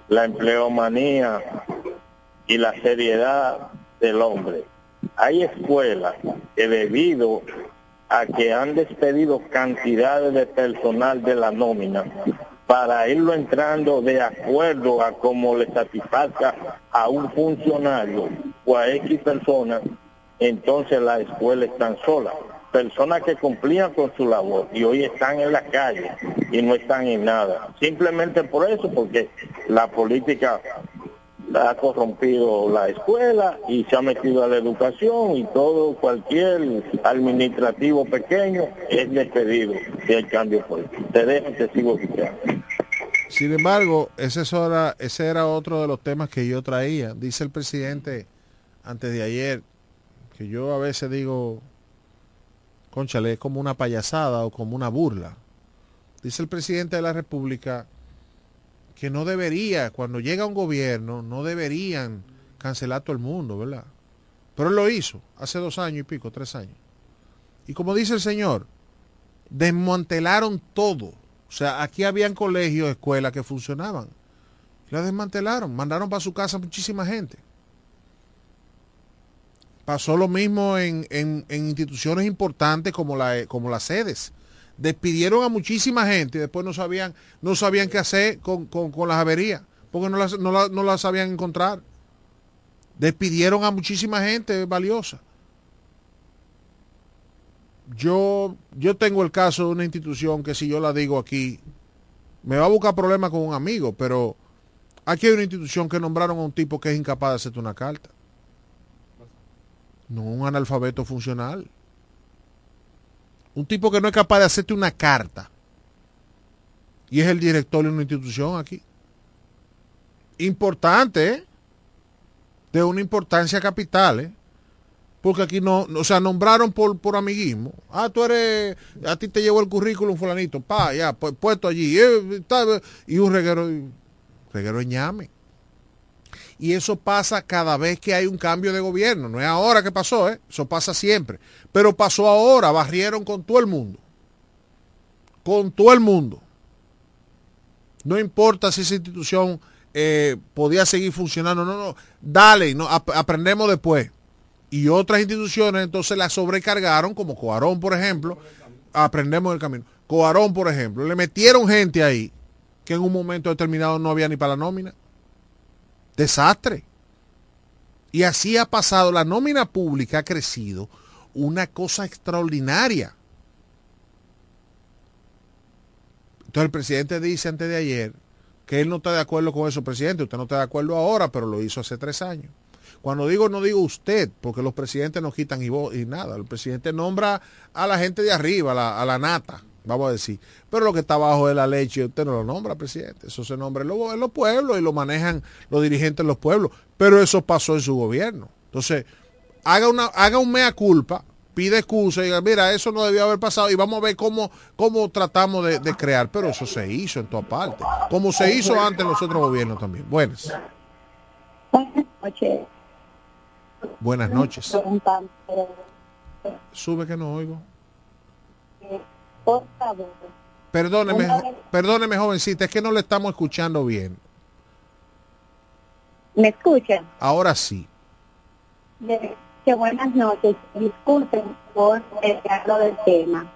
la empleomanía y la seriedad del hombre. Hay escuelas que debido a que han despedido cantidades de personal de la nómina para irlo entrando de acuerdo a cómo le satisfaga a un funcionario o a X personas, entonces la escuela están sola. Personas que cumplían con su labor y hoy están en la calle y no están en nada. Simplemente por eso, porque la política ha corrompido la escuela y se ha metido a la educación y todo, cualquier administrativo pequeño es despedido si hay cambio político. Te. Sin embargo, ese, era, ese era otro de los temas que yo traía. Dice el presidente antes de ayer, que yo a veces digo, conchale, es como una payasada o como una burla. Dice el presidente de la República que no debería, cuando llega un gobierno, no deberían cancelar todo el mundo, ¿verdad? Pero él lo hizo hace dos años y pico, tres años. Y como dice el señor, desmantelaron todo. O sea, aquí habían colegios, escuelas que funcionaban. La desmantelaron, mandaron para su casa muchísima gente. Pasó lo mismo en, instituciones importantes como, la, como las sedes. Despidieron a muchísima gente y después no sabían, no sabían qué hacer con, las averías, porque no las, no, las sabían encontrar. Despidieron a muchísima gente valiosa. Yo, yo tengo el caso de una institución que si yo la digo aquí, me va a buscar problemas con un amigo, pero aquí hay una institución que nombraron a un tipo que es incapaz de hacerte una carta. No un analfabeto funcional. Un tipo que no es capaz de hacerte una carta. Y es el director de una institución aquí. Importante, ¿eh? De una importancia capital, ¿eh? Porque aquí no, o sea, nombraron por, por amiguismo. Ah, tú eres, a ti te llevó el currículum fulanito, pa, ya, puesto allí. Eh, y un reguero, reguero ñame. Y eso pasa cada vez que hay un cambio de gobierno. No es ahora que pasó, ¿eh? eso pasa siempre. Pero pasó ahora, barrieron con todo el mundo. Con todo el mundo. No importa si esa institución eh, podía seguir funcionando. No, no. Dale, no, aprendemos después. Y otras instituciones entonces la sobrecargaron, como Coarón, por ejemplo. Aprendemos el camino. Coarón, por ejemplo. Le metieron gente ahí que en un momento determinado no había ni para la nómina. Desastre. Y así ha pasado. La nómina pública ha crecido una cosa extraordinaria. Entonces el presidente dice antes de ayer que él no está de acuerdo con eso, presidente. Usted no está de acuerdo ahora, pero lo hizo hace tres años. Cuando digo no digo usted, porque los presidentes no quitan y, nada. El presidente nombra a la gente de arriba, a la nata vamos a decir. Pero lo que está abajo de la leche, usted no lo nombra, presidente. Eso se nombra en los, pueblos y lo manejan los dirigentes de los pueblos. Pero eso pasó en su gobierno. Entonces, haga, una, haga un mea culpa, pide excusa y diga, mira, eso no debió haber pasado y vamos a ver cómo, cómo tratamos de, crear. Pero eso se hizo en toda parte. Como se hizo antes en los otros gobiernos también. Buenas. Buenas noches. Buenas noches. Sube que no oigo. Por favor. Perdóneme, perdóneme, jovencita, es que no le estamos escuchando bien. ¿Me escuchan? Ahora sí. Que buenas noches. Disculpen por hablo del tema,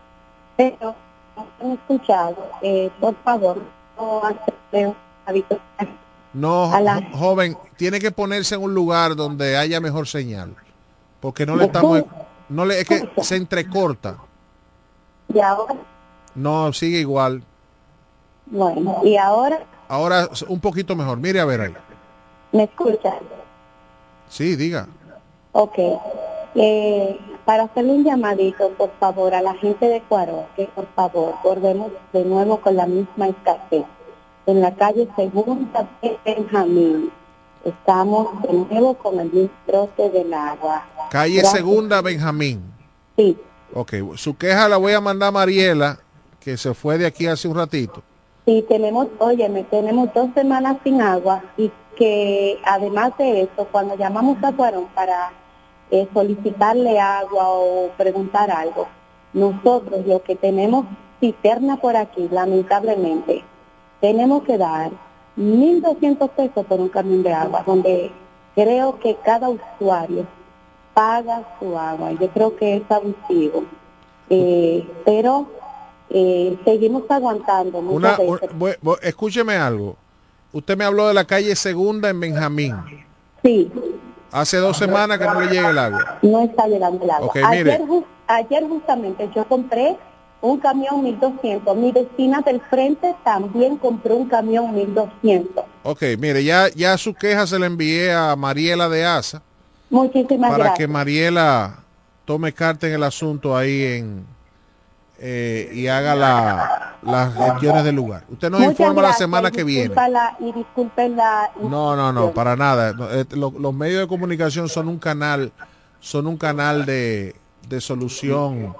pero no han escuchado. Eh, por favor, no. No, A la- jo- joven, tiene que ponerse en un lugar donde haya mejor señal. Porque no le estamos... No le, es que se entrecorta. Y ahora, No, sigue igual. bueno, y ahora, Ahora un poquito mejor. Mire a ver ahí. ¿me escuchan? Sí, diga. Ok. Eh, para hacerle un llamadito, por favor, a la gente de Cuarón, que por favor, volvemos de nuevo con la misma escasez. En la calle Segunda de Benjamín, estamos de nuevo con el mismo del agua. Calle Gracias. Segunda, Benjamín. Sí. Ok, su queja la voy a mandar a Mariela, que se fue de aquí hace un ratito. Sí, tenemos, óyeme, tenemos dos semanas sin agua y que además de eso, cuando llamamos a Cuarón para eh, solicitarle agua o preguntar algo, nosotros lo que tenemos cisterna por aquí, lamentablemente, tenemos que dar 1.200 pesos por un camión de agua, donde creo que cada usuario paga su agua. Yo creo que es abusivo. Eh, pero eh, seguimos aguantando Una, veces. escúcheme algo. Usted me habló de la calle Segunda en Benjamín. Sí. Hace dos semanas que no le llega el agua. No está llegando el agua. Ayer, ayer justamente yo compré un camión 1200. Mi vecina del frente también compró un camión 1200. Ok, mire, ya, ya su queja se la envié a Mariela de Asa Muchísimas para gracias. que Mariela tome carta en el asunto ahí en eh, y haga la, las gestiones del lugar. Usted nos Muchas informa la semana que viene. y disculpen la... No, no, no, para nada. No, eh, lo- los medios de comunicación son un canal, son un canal de, de solución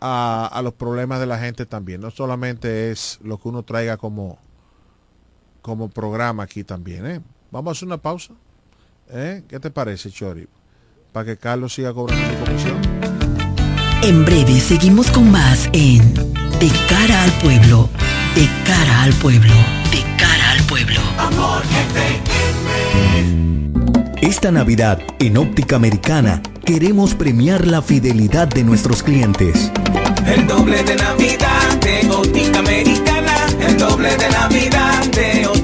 a, a los problemas de la gente también. No solamente es lo que uno traiga como, como programa aquí también. ¿eh? Vamos a hacer una pausa. ¿Eh? ¿Qué te parece, Chori? Para que Carlos siga cobrando su comisión. En breve seguimos con más en De cara al pueblo, de cara al pueblo, de cara al pueblo. Esta Navidad, en Óptica Americana, queremos premiar la fidelidad de nuestros clientes. El doble de Navidad de Óptica Americana. El doble de Navidad de Óptica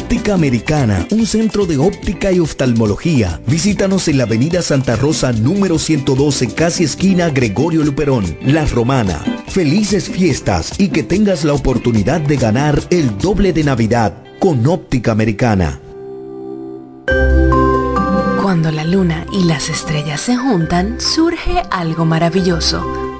Óptica Americana, un centro de óptica y oftalmología. Visítanos en la avenida Santa Rosa número 112, casi esquina Gregorio Luperón, La Romana. Felices fiestas y que tengas la oportunidad de ganar el doble de Navidad con Óptica Americana. Cuando la luna y las estrellas se juntan, surge algo maravilloso.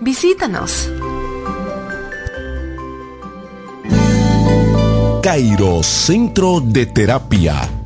Visítanos. Cairo Centro de Terapia.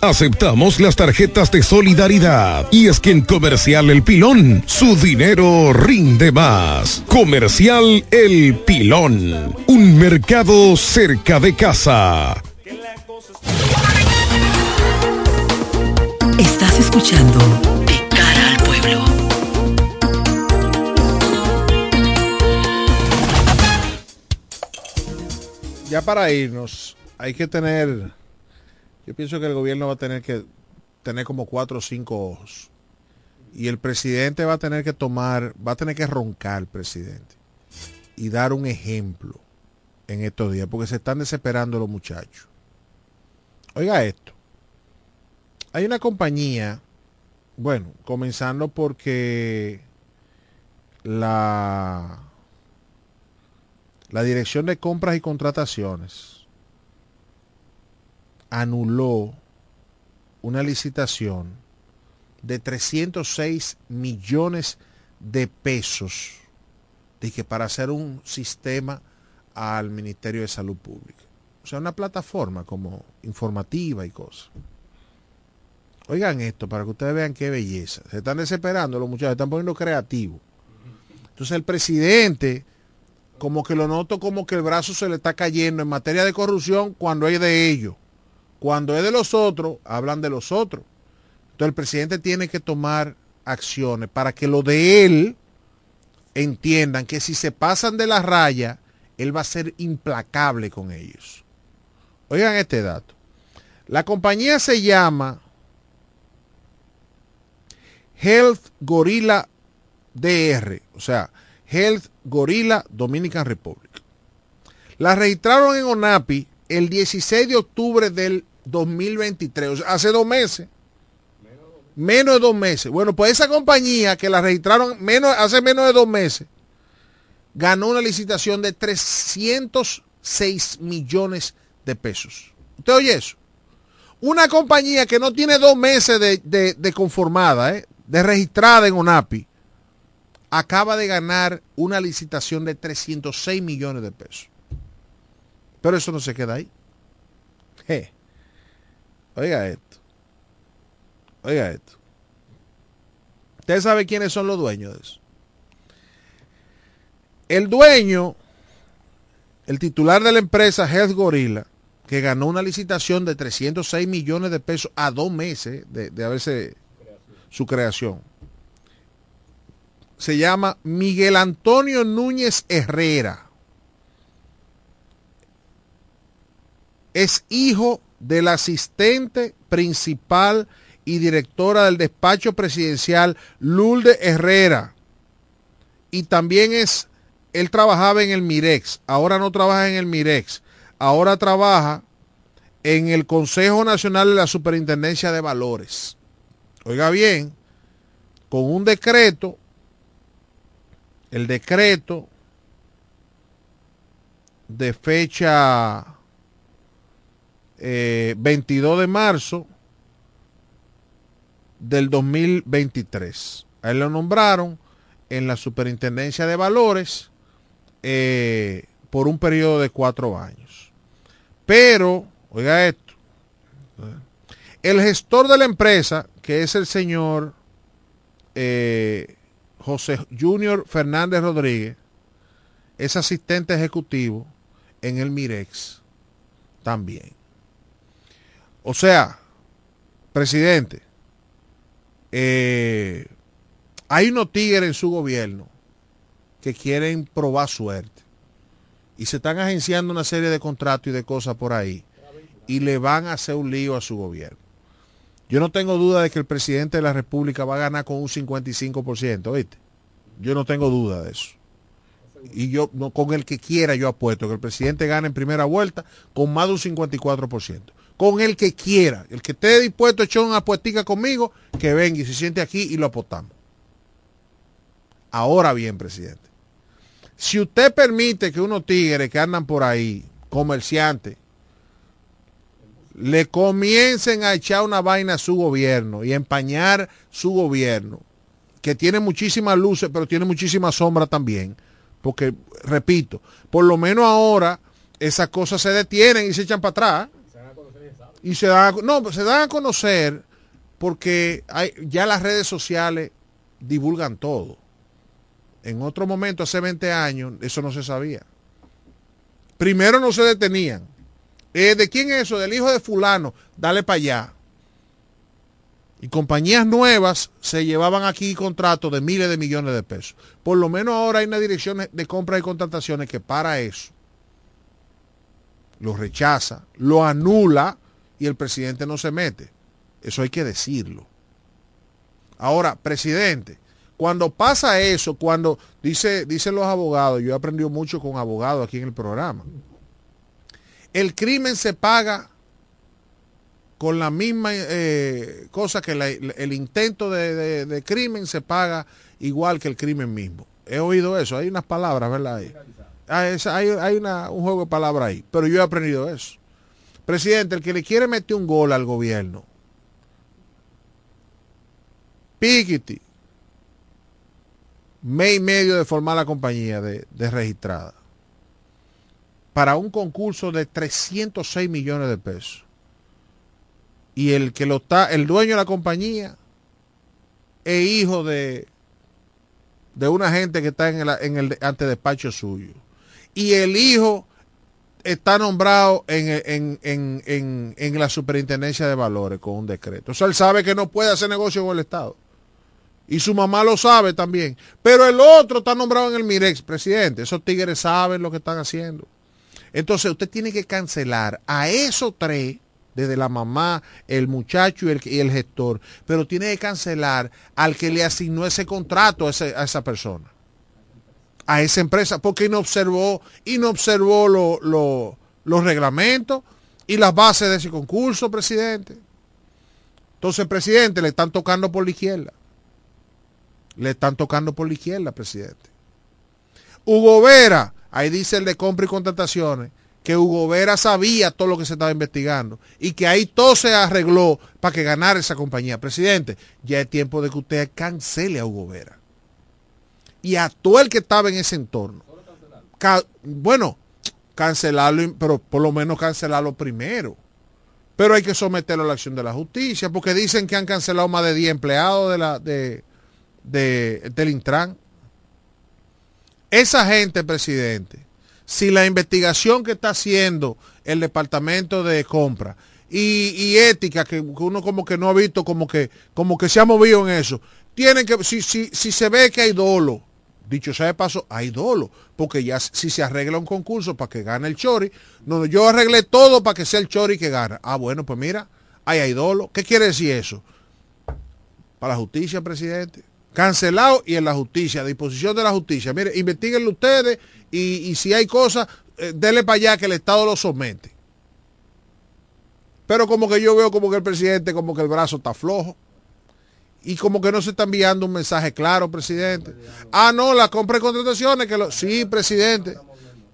Aceptamos las tarjetas de solidaridad. Y es que en Comercial El Pilón, su dinero rinde más. Comercial El Pilón. Un mercado cerca de casa. Estás escuchando De cara al pueblo. Ya para irnos, hay que tener, yo pienso que el gobierno va a tener que tener como cuatro o cinco ojos. Y el presidente va a tener que tomar, va a tener que roncar el presidente y dar un ejemplo en estos días, porque se están desesperando los muchachos. Oiga esto. Hay una compañía, bueno, comenzando porque la, la Dirección de Compras y Contrataciones anuló una licitación de 306 millones de pesos que para hacer un sistema al Ministerio de Salud Pública. O sea, una plataforma como informativa y cosas. Oigan esto para que ustedes vean qué belleza. Se están desesperando los muchachos, se están poniendo creativos. Entonces el presidente, como que lo noto como que el brazo se le está cayendo en materia de corrupción cuando es de ellos. Cuando es de los otros, hablan de los otros. Entonces el presidente tiene que tomar acciones para que lo de él entiendan que si se pasan de la raya, él va a ser implacable con ellos. Oigan este dato. La compañía se llama Health Gorilla DR, o sea, Health Gorilla Dominican Republic. La registraron en ONAPI el 16 de octubre del 2023, o sea, hace dos meses. Menos de dos meses. Bueno, pues esa compañía que la registraron menos, hace menos de dos meses, ganó una licitación de 306 millones de pesos. ¿Usted oye eso? Una compañía que no tiene dos meses de, de, conformada, ¿eh? de registrada en ONAPI, acaba de ganar una licitación de 306 millones de pesos. Pero eso no se queda ahí. Oiga esto. Oiga esto. Usted sabe quiénes son los dueños de eso. El dueño, el titular de la empresa Health Gorilla, que ganó una licitación de 306 millones de pesos a dos meses de, de haberse su creación. Se llama Miguel Antonio Núñez Herrera. Es hijo del asistente principal y directora del despacho presidencial Lulde Herrera. Y también es, él trabajaba en el Mirex, ahora no trabaja en el Mirex, ahora trabaja en el Consejo Nacional de la Superintendencia de Valores. Oiga bien, con un decreto, el decreto de fecha 22 de marzo del 2023. A él lo nombraron en la Superintendencia de Valores eh, por un periodo de cuatro años. Pero, oiga esto, el gestor de la empresa, que es el señor eh, José Junior Fernández Rodríguez, es asistente ejecutivo en el Mirex también. O sea, presidente, eh, hay unos tigres en su gobierno que quieren probar suerte y se están agenciando una serie de contratos y de cosas por ahí y le van a hacer un lío a su gobierno. Yo no tengo duda de que el presidente de la República va a ganar con un 55%, ¿viste? Yo no tengo duda de eso. Y yo, no, con el que quiera, yo apuesto que el presidente gane en primera vuelta con más de un 54%. Con el que quiera, el que esté dispuesto a echar una apuestica conmigo, que venga y se siente aquí y lo apostamos. Ahora bien, presidente, si usted permite que unos tigres que andan por ahí, comerciantes, le comiencen a echar una vaina a su gobierno y empañar su gobierno, que tiene muchísimas luces, pero tiene muchísima sombra también, porque, repito, por lo menos ahora esas cosas se detienen y se echan para atrás. Y se dan, no, se dan a conocer porque hay, ya las redes sociales divulgan todo. En otro momento, hace 20 años, eso no se sabía. Primero no se detenían. Eh, ¿De quién es eso? Del hijo de fulano. Dale para allá. Y compañías nuevas se llevaban aquí contratos de miles de millones de pesos. Por lo menos ahora hay una dirección de compra y contrataciones que para eso lo rechaza, lo anula y el presidente no se mete. Eso hay que decirlo. Ahora, presidente, cuando pasa eso, cuando dice, dicen los abogados, yo he aprendido mucho con abogados aquí en el programa, el crimen se paga con la misma eh, cosa que el intento de, crimen se paga igual que el crimen mismo. He oído eso, hay unas palabras, ¿verdad? Ah, hay, hay un juego de palabras ahí, pero yo he aprendido eso. Presidente, el que le quiere meter un gol al gobierno, Piketty, mes y medio de formar la compañía de, registrada para un concurso de 306 millones de pesos. Y el que lo está, el dueño de la compañía es hijo de, de una gente que está en el, en el suyo. Y el hijo está nombrado en, en, en, la superintendencia de valores con un decreto. O él sabe que no puede hacer negocio con el Estado. Y su mamá lo sabe también. Pero el otro está nombrado en el Mirex, presidente. Esos tigres saben lo que están haciendo. Entonces usted tiene que cancelar a esos tres, desde la mamá, el muchacho y el, el gestor, pero tiene que cancelar al que le asignó ese contrato a, a esa persona, a esa empresa, porque no observó, y no observó los reglamentos y las bases de ese concurso, presidente. Entonces, presidente, le están tocando por la izquierda le están tocando por la izquierda, presidente. Hugo Vera, ahí dice el de compra y contrataciones, que Hugo Vera sabía todo lo que se estaba investigando y que ahí todo se arregló para que ganara esa compañía. Presidente, ya es tiempo de que usted cancele a Hugo Vera. Y a todo el que estaba en ese entorno. bueno, cancelarlo, pero por lo menos cancelarlo primero. Pero hay que someterlo a la acción de la justicia, porque dicen que han cancelado más de 10 empleados de la, de, de, del Intran. Esa gente, presidente, si la investigación que está haciendo el departamento de compra y, ética, que uno como que no ha visto, como que, como que se ha movido en eso, tienen que, si, si, si se ve que hay dolo, dicho sea de paso, hay dolo, porque ya si se arregla un concurso para que gane el Chori, no, yo arreglé todo para que sea el Chori que gana. Ah, bueno, pues mira, ahí hay dolo. ¿Qué quiere decir eso? Para la justicia, presidente cancelado y en la justicia, a disposición de la justicia. Mire, investiguenlo ustedes y, si hay cosas, eh, denle para allá que el Estado lo somete. Pero como que yo veo como que el presidente, como que el brazo está flojo. Y como que no se está enviando un mensaje claro, presidente. Ah, no, la compra y contrataciones, que lo... Sí, presidente.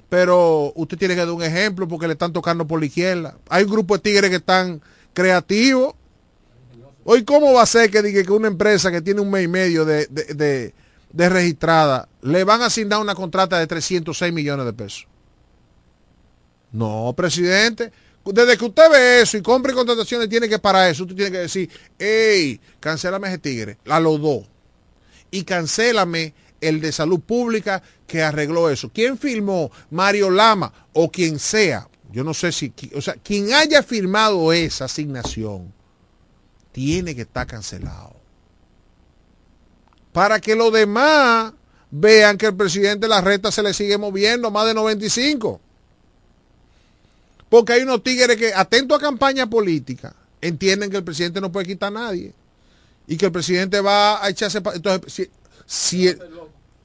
pero usted tiene que dar un ejemplo porque le están tocando por la izquierda. Hay un grupo de tigres que están creativos. Hoy, ¿cómo va a ser que diga que una empresa que tiene un mes y medio de, de, de registrada le van a asignar una contrata de 306 millones de pesos? No, presidente. Desde que usted ve eso y compre contrataciones, tiene que parar eso. Usted tiene que decir, hey, cancélame ese tigre, a los dos. Y cancélame el de salud pública que arregló eso. ¿Quién firmó? Mario Lama o quien sea. Yo no sé si, o sea, quien haya firmado esa asignación tiene que estar cancelado. Para que los demás vean que el presidente de la reta se le sigue moviendo más de 95. Porque hay unos tigres que, atento a campaña política, entienden que el presidente no puede quitar a nadie. Y que el presidente va a echarse... Entonces, si,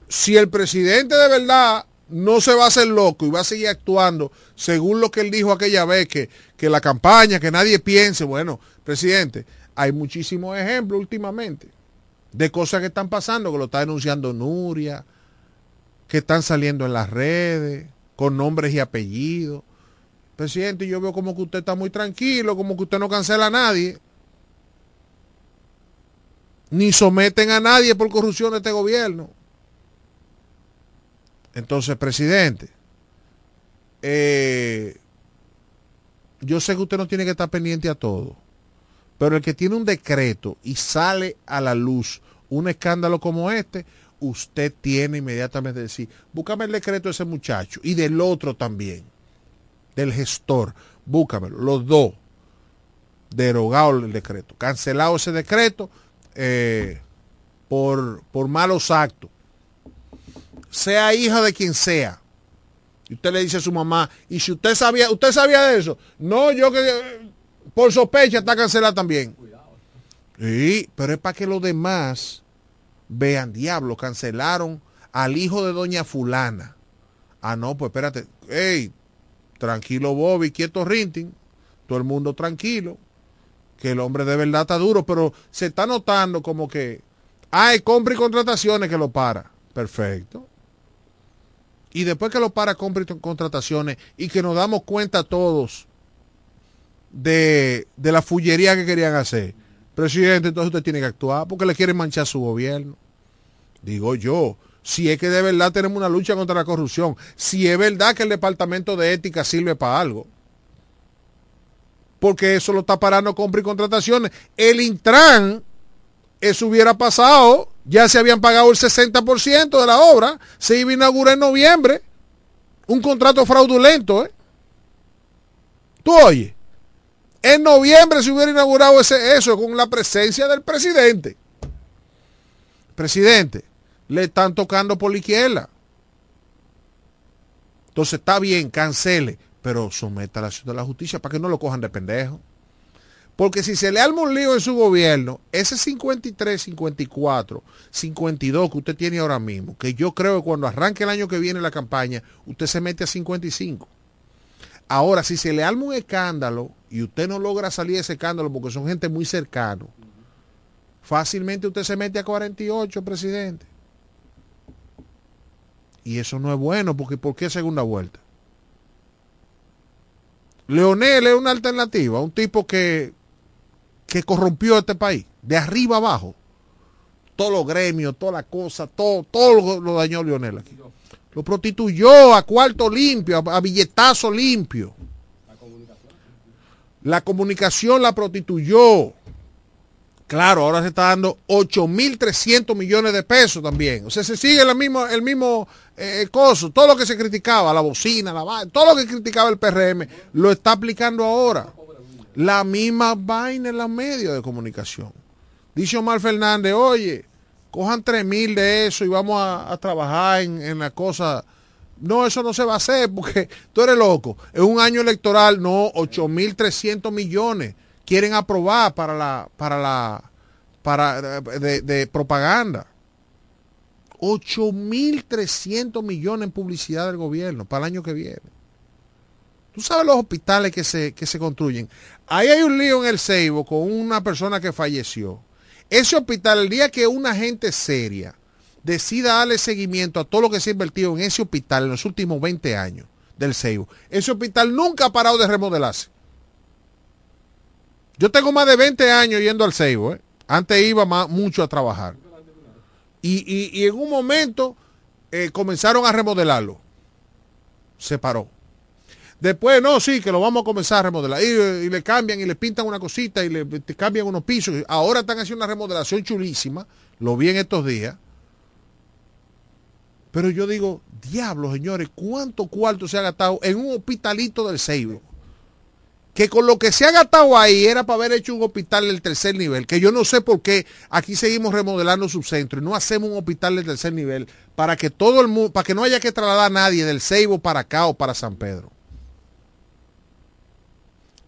si, el, presidente de verdad no se va a hacer loco y va a seguir actuando según lo que él dijo aquella vez, que, que la campaña, que nadie piense, bueno, presidente, hay muchísimos ejemplos últimamente de cosas que están pasando, que lo está denunciando Nuria, que están saliendo en las redes, con nombres y apellidos. Presidente, yo veo como que usted está muy tranquilo, como que usted no cancela a nadie. Ni someten a nadie por corrupción de este gobierno. Entonces, presidente, eh, yo sé que usted no tiene que estar pendiente a todo, pero el que tiene un decreto y sale a la luz un escándalo como este, usted tiene inmediatamente decir, búscame el decreto de ese muchacho y del otro también del gestor. Búscamelo, los dos. Derogado el decreto. Cancelado ese decreto eh, por, por malos actos. Sea hija de quien sea. Y usted le dice a su mamá, y si usted sabía, ¿usted sabía de eso? No, yo que por sospecha está cancelada también. Sí, pero es para que los demás vean, diablo, cancelaron al hijo de doña fulana. Ah, no, pues espérate. Tranquilo Bobby, quieto Rinting, todo el mundo tranquilo, que el hombre de verdad está duro, pero se está notando como que hay compra y contrataciones que lo para. Perfecto. Y después que lo para compra y contrataciones y que nos damos cuenta todos de, de la fullería que querían hacer. Presidente, entonces usted tiene que actuar porque le quieren manchar su gobierno. Digo yo, si es que de verdad tenemos una lucha contra la corrupción, si es verdad que el departamento de ética sirve para algo. Porque eso lo está parando compra y contrataciones. El Intran, eso hubiera pasado, ya se habían pagado el 60% de la obra, se iba a inaugurar en noviembre. Un contrato fraudulento, ¿eh? Tú oyes. En noviembre se hubiera inaugurado ese, eso con la presencia del presidente. Presidente, le están tocando por la izquierda. Entonces está bien, cancele, pero someta a la ciudad de la justicia para que no lo cojan de pendejo. Porque si se le arma un lío en su gobierno, ese 53, 54, 52 que usted tiene ahora mismo, que yo creo que cuando arranque el año que viene la campaña, usted se mete a 55. Ahora, si se le arma un escándalo y usted no logra salir de ese escándalo porque son gente muy cercano, fácilmente usted se mete a 48, presidente. Y eso no es bueno, porque ¿por qué segunda vuelta? Leonel es una alternativa, un tipo que, que corrompió este país, de arriba abajo. Todos los gremios, toda la cosa, todo, todo lo, dañó Leonel aquí. Lo prostituyó a cuarto limpio, a, billetazo limpio. La comunicación la prostituyó. Claro, ahora se está dando 8.300 millones de pesos también. O sea, se sigue el mismo, el mismo eh, coso. Todo lo que se criticaba, la bocina, la todo lo que criticaba el PRM, lo está aplicando ahora. La misma vaina en los medios de comunicación. Dice Omar Fernández, oye, cojan 3.000 de eso y vamos a, trabajar en, en la cosa. No, eso no se va a hacer porque tú eres loco. Es un año electoral, no, 8.300 millones quieren aprobar para la para la para de, de propaganda. 8.300 millones en publicidad del gobierno para el año que viene. Tú sabes los hospitales que se, que se construyen. Ahí hay un lío en el Ceibo con una persona que falleció. Ese hospital, el día que una gente seria decida darle seguimiento a todo lo que se ha invertido en ese hospital en los últimos 20 años, del Ceibo. Ese hospital nunca ha parado de remodelarse. Yo tengo más de 20 años yendo al Ceibo. ¿eh? Antes iba mucho a trabajar. Y, en un momento eh, comenzaron a remodelarlo. Se paró. Después, no, sí, que lo vamos a comenzar a remodelar. Y, le cambian y le pintan una cosita y le cambian unos pisos. Ahora están haciendo una remodelación chulísima. Lo vi en estos días. Pero yo digo, diablo, señores, ¿cuánto cuarto se ha gastado en un hospitalito del Seibo? Que con lo que se ha gastado ahí era para haber hecho un hospital del tercer nivel, que yo no sé por qué aquí seguimos remodelando su centro y no hacemos un hospital del tercer nivel para que todo el mundo, para que no haya que trasladar a nadie del Seibo para acá o para San Pedro.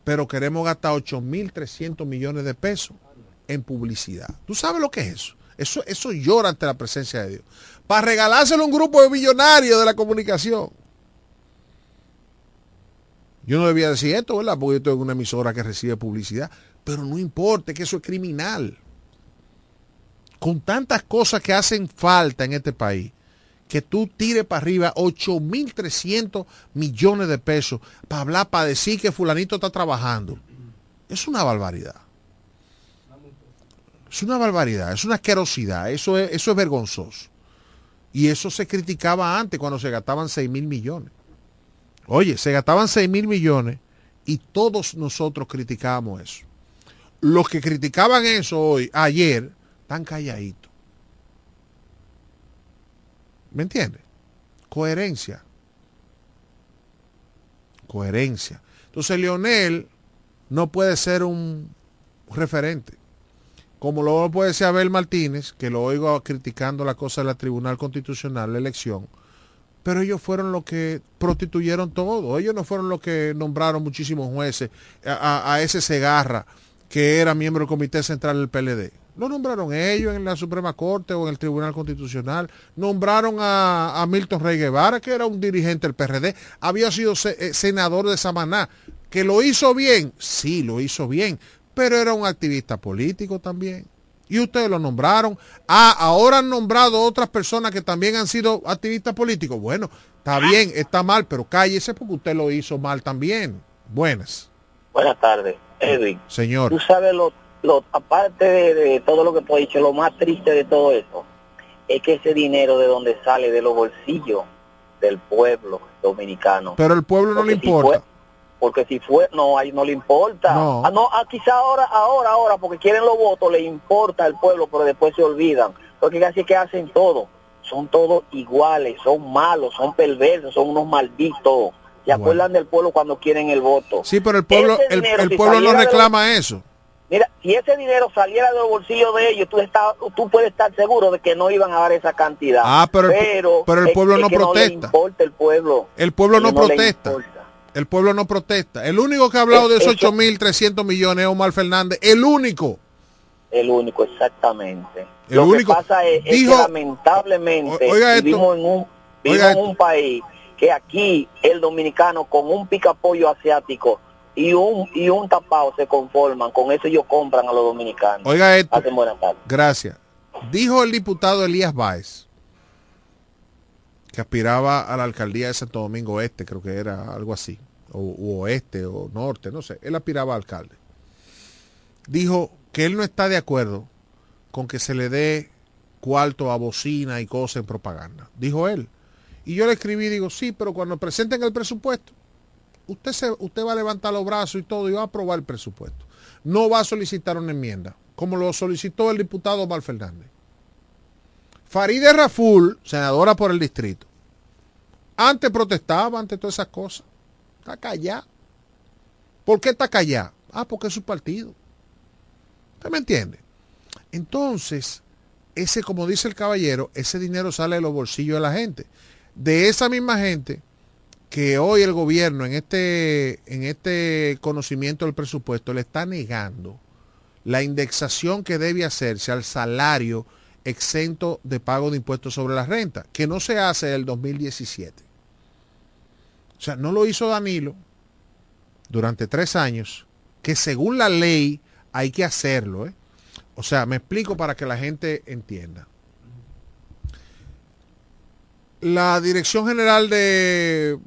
Pero queremos gastar 8.300 millones de pesos en publicidad. ¿Tú sabes lo que es eso? Eso, eso llora ante la presencia de Dios para regalárselo a un grupo de millonarios de la comunicación. Yo no debía decir esto, ¿verdad? Porque yo tengo una emisora que recibe publicidad. Pero no importa, que eso es criminal. Con tantas cosas que hacen falta en este país, que tú tires para arriba 8.300 millones de pesos para hablar, para decir que fulanito está trabajando. Es una barbaridad. Es una barbaridad, es una asquerosidad, eso eso es vergonzoso. Y eso se criticaba antes cuando se gastaban 6 mil millones. Oye, se gastaban 6 mil millones y todos nosotros criticábamos eso. Los que criticaban eso hoy, ayer, están calladitos. ¿Me entiendes? Coherencia. Coherencia. Entonces Leonel no puede ser un referente como lo puede ser Abel Martínez, que lo oigo criticando la cosa de la Tribunal Constitucional, la elección, pero ellos fueron los que prostituyeron todo, ellos no fueron los que nombraron muchísimos jueces, a, ese Segarra, que era miembro del Comité Central del PLD. Lo nombraron ellos en la Suprema Corte o en el Tribunal Constitucional. Nombraron a, Milton Rey Guevara, que era un dirigente del PRD. Había sido eh, senador de Samaná. ¿Que lo hizo bien? Sí, lo hizo bien pero era un activista político también. Y ustedes lo nombraron. Ah, ahora han nombrado otras personas que también han sido activistas políticos. Bueno, está bien, está mal, pero cállese porque usted lo hizo mal también. Buenas. Buenas tardes, Edwin. Señor. Tú sabes, lo, aparte de, todo lo que tú has dicho, lo más triste de todo eso es que ese dinero de donde sale, de los bolsillos del pueblo dominicano. Pero el pueblo no le importa porque si fue, no, ahí no le importa. No. Ah, no, ah, quizá ahora, ahora, ahora, porque quieren los votos, le importa al pueblo, pero después se olvidan. Porque casi que hacen todo. Son todos iguales, son malos, son perversos, son unos malditos. Se acuerdan del pueblo cuando quieren el voto. Sí, pero el pueblo, el, pueblo no reclama eso. Mira, si ese dinero saliera de los bolsillos de ellos, tú, estás, tú puedes estar seguro de que no iban a dar esa cantidad. Ah, pero, pero, el pueblo no protesta. el pueblo. El pueblo no protesta. El pueblo no protesta. El único que ha hablado de esos 8.300 millones es Omar Fernández. El único. El único, exactamente. Lo que pasa es, que lamentablemente vivimos, en un, en un país que aquí el dominicano con un picapollo asiático y un y un tapado se conforman. Con eso ellos compran a los dominicanos. Oiga esto. Gracias. Dijo el diputado Elías Báez que aspiraba a la alcaldía de Santo Domingo Este, creo que era algo así, o, oeste o norte, no sé, él aspiraba a alcalde. Dijo que él no está de acuerdo con que se le dé cuarto a bocina y cosas en propaganda. Dijo él. Y yo le escribí y digo, sí, pero cuando presenten el presupuesto, usted, se, usted va a levantar los brazos y todo y va a aprobar el presupuesto. No va a solicitar una enmienda, como lo solicitó el diputado Omar Fernández. Faride Raful, senadora por el distrito, antes protestaba ante todas esas cosas. Está callada. ¿Por qué está callada? Ah, porque es su partido. ¿Usted me entiende? Entonces, ese, como dice el caballero, ese dinero sale de los bolsillos de la gente. De esa misma gente que hoy el gobierno en este, en este conocimiento del presupuesto le está negando la indexación que debe hacerse al salario exento de pago de impuestos sobre la renta, que no se hace del 2017. O sea, no lo hizo Danilo durante tres años, que según la ley hay que hacerlo. ¿eh? O sea, me explico para que la gente entienda. La Dirección General de,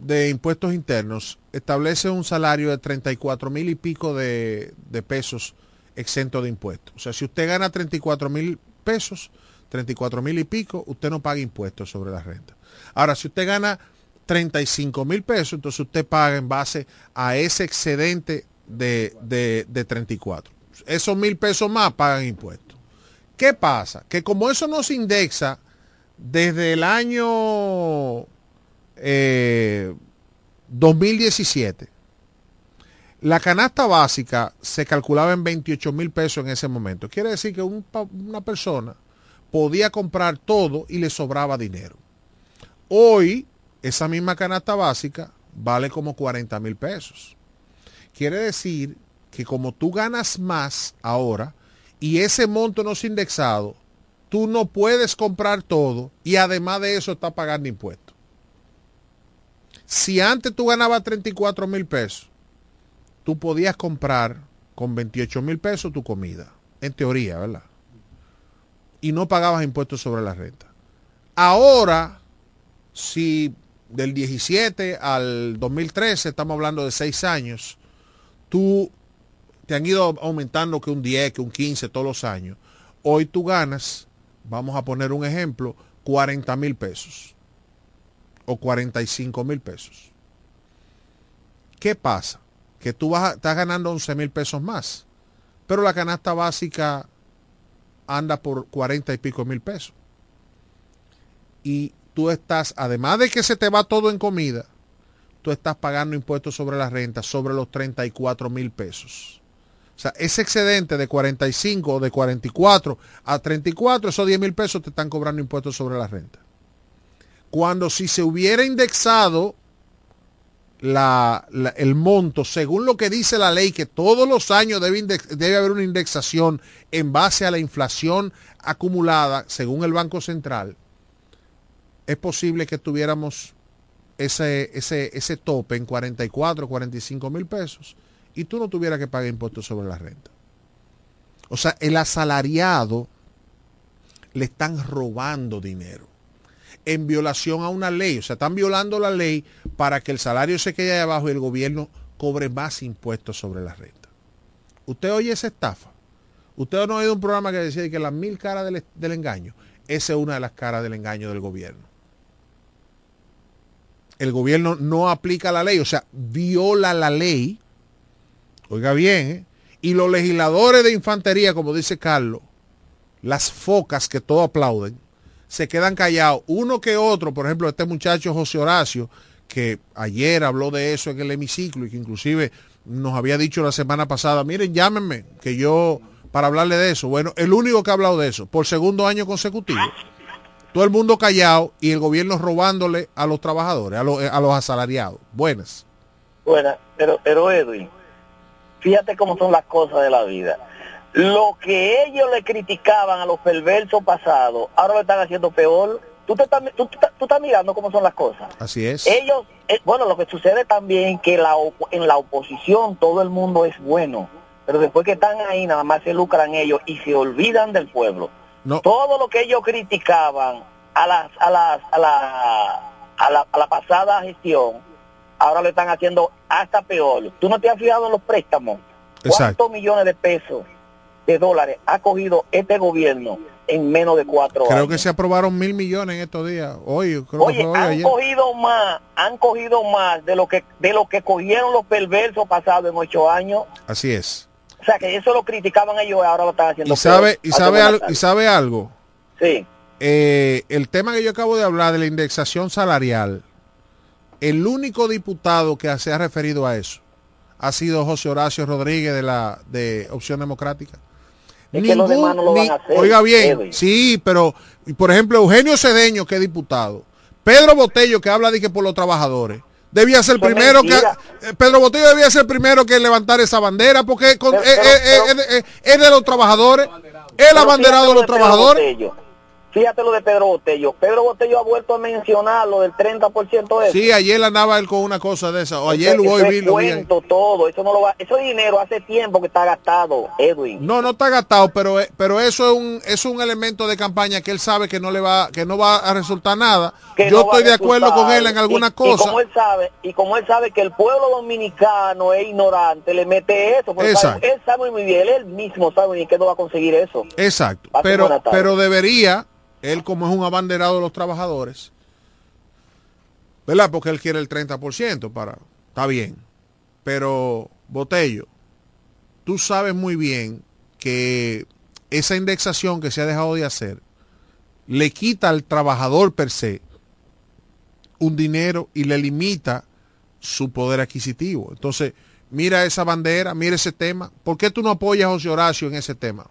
de impuestos internos establece un salario de 34 mil y pico de, de pesos exento de impuestos. O sea, si usted gana 34 mil pesos, 34 mil y pico, usted no paga impuestos sobre la renta. Ahora, si usted gana 35 mil pesos, entonces usted paga en base a ese excedente de, de, de 34. Esos mil pesos más pagan impuestos. ¿Qué pasa? Que como eso no se indexa desde el año 2017, eh, la canasta básica se calculaba en 28 mil pesos en ese momento. Quiere decir que una persona podía comprar todo y le sobraba dinero. Hoy, esa misma canasta básica vale como 40 mil pesos. Quiere decir que como tú ganas más ahora y ese monto no es indexado, tú no puedes comprar todo y además de eso estás pagando impuestos. Si antes tú ganabas 34 mil pesos, tú podías comprar con 28 mil pesos tu comida, en teoría, ¿verdad? Y no pagabas impuestos sobre la renta. Ahora, si del 17 al 2013, estamos hablando de 6 años, tú te han ido aumentando que un 10, que un 15 todos los años. Hoy tú ganas, vamos a poner un ejemplo, 40 mil pesos o 45 mil pesos. ¿Qué pasa? Que tú vas estás ganando 11 mil pesos más, pero la canasta básica anda por 40 y pico mil pesos. Y tú estás, además de que se te va todo en comida, tú estás pagando impuestos sobre la renta sobre los 34 mil pesos. O sea, ese excedente de 45 o de 44 a 34, esos 10 mil pesos te están cobrando impuestos sobre la renta. Cuando si se hubiera indexado el monto, según lo que dice la ley, que todos los años debe, debe haber una indexación en base a la inflación acumulada, según el Banco Central, es posible que tuviéramos ese, ese, ese tope en 44, 45 mil pesos y tú no tuvieras que pagar impuestos sobre la renta. O sea, el asalariado le están robando dinero en violación a una ley. O sea, están violando la ley para que el salario se quede ahí abajo y el gobierno cobre más impuestos sobre la renta. ¿Usted oye esa estafa? ¿Usted no ha oído un programa que decía que las mil caras del, del engaño? Esa es una de las caras del engaño del gobierno. El gobierno no aplica la ley, o sea, viola la ley Oiga bien, ¿eh? y los legisladores de infantería, como dice Carlos, las focas que todos aplauden, se quedan callados. Uno que otro, por ejemplo, este muchacho José Horacio, que ayer habló de eso en el hemiciclo y que inclusive nos había dicho la semana pasada, miren, llámenme, que yo, para hablarle de eso. Bueno, el único que ha hablado de eso, por segundo año consecutivo, todo el mundo callado y el gobierno robándole a los trabajadores, a los, a los asalariados. Buenas. Buenas, pero, pero Edwin, Fíjate cómo son las cosas de la vida. Lo que ellos le criticaban a los perversos pasados, ahora lo están haciendo peor. Tú, te estás, tú, estás mirando cómo son las cosas. Así es. Ellos, eh, bueno, lo que sucede también que la, en la oposición todo el mundo es bueno, pero después que están ahí nada más se lucran ellos y se olvidan del pueblo. No. Todo lo que ellos criticaban a las a las a la, a la, a la pasada gestión, ahora le están haciendo hasta peor. ¿Tú no te has fijado en los préstamos? ¿Cuántos millones de pesos, de dólares ha cogido este gobierno en menos de cuatro años? Creo que se aprobaron mil millones en estos días. Hoy, creo Oye, han cogido más, han cogido más de lo que de lo que cogieron los perversos pasados en ocho años. Así es. O sea, que eso lo criticaban ellos, ahora lo están haciendo. ¿Y sabe, y sabe, algo, y sabe algo? Sí. Eh, el tema que yo acabo de hablar de la indexación salarial, el único diputado que se ha referido a eso ha sido José Horacio Rodríguez de la de Opción Democrática. Oiga bien, sí, pero por ejemplo Eugenio Cedeño que es diputado, Pedro Botello que habla de que por los trabajadores, debía ser primero que eh, Pedro Botello debía ser el primero que levantar esa bandera porque es, de los trabajadores, es el abanderado de los trabajadores. Fíjate lo de Pedro Botello. Pedro Botello ha vuelto a mencionar lo del 30% de eso. Sí, ayer andaba él con una cosa de esa. O ayer lo hoy lo cuento todo. Eso no lo va, eso dinero hace tiempo que está gastado, Edwin. No, no está gastado, pero pero eso es un es un elemento de campaña que él sabe que no le va que no va a resultar nada. Yo estoy de acuerdo con él en algunas cosas. Y como él sabe y como él sabe que el pueblo dominicano es ignorante, le mete eso. Exacto. él sabe muy bien, él mismo sabe muy bien que no va a conseguir eso. Exacto. Pero pero debería él como es un abanderado de los trabajadores, ¿verdad? Porque él quiere el 30% para, está bien. Pero, Botello, tú sabes muy bien que esa indexación que se ha dejado de hacer le quita al trabajador per se un dinero y le limita su poder adquisitivo. Entonces, mira esa bandera, mira ese tema. ¿Por qué tú no apoyas a José Horacio en ese tema?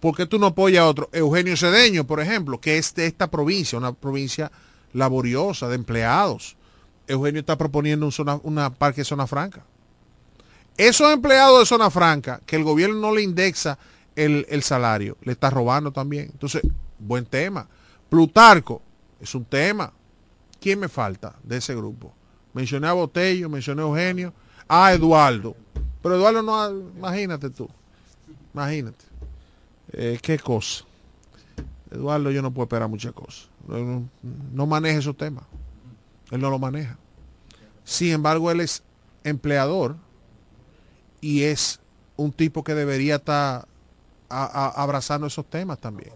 ¿Por qué tú no apoyas a otro? Eugenio Cedeño, por ejemplo, que es de esta provincia, una provincia laboriosa, de empleados. Eugenio está proponiendo un una parque de zona franca. Esos empleados de zona franca, que el gobierno no le indexa el, el salario, le está robando también. Entonces, buen tema. Plutarco, es un tema. ¿Quién me falta de ese grupo? Mencioné a Botello, mencioné a Eugenio, a Eduardo. Pero Eduardo no, imagínate tú, imagínate. Eh, ¿Qué cosa? Eduardo yo no puedo esperar muchas cosas. No, maneja esos temas. Él no lo maneja. Sin embargo, él es empleador y es un tipo que debería estar abrazando esos temas también.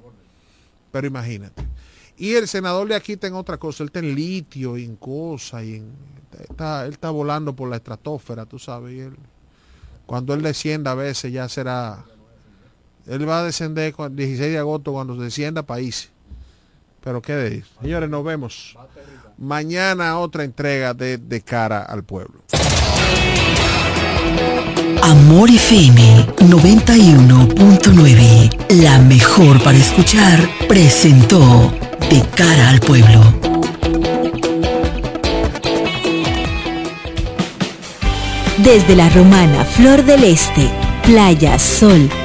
Pero imagínate. Y el senador de aquí tiene otra cosa, él está en litio y en cosas, y está, él está volando por la estratosfera, tú sabes, y él, cuando él descienda a veces ya será él va a descender el 16 de agosto cuando descienda país. Pero qué de Señores, nos vemos. Mañana otra entrega de, de cara al pueblo. Amor FM 91.9, la mejor para escuchar, presentó De cara al pueblo. Desde la romana Flor del Este, playa, sol,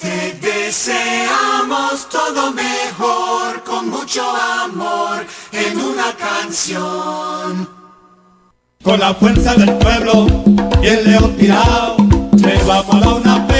Te deseamos todo mejor, con mucho amor, en una canción. Con la fuerza del pueblo y el león tirado, le vamos a dar una quitado.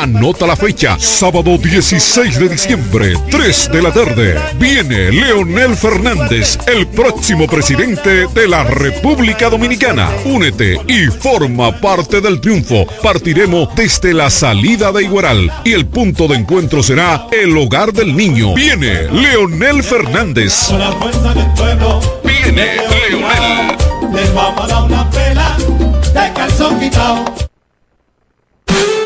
Anota la fecha, sábado 16 de diciembre, 3 de la tarde. Viene Leonel Fernández, el próximo presidente de la República Dominicana. Únete y forma parte del triunfo. Partiremos desde la salida de Igueral y el punto de encuentro será el hogar del niño. Viene Leonel Fernández. Con la fuerza del pueblo, Viene Leonel. les vamos a dar una pela de calzón quitado.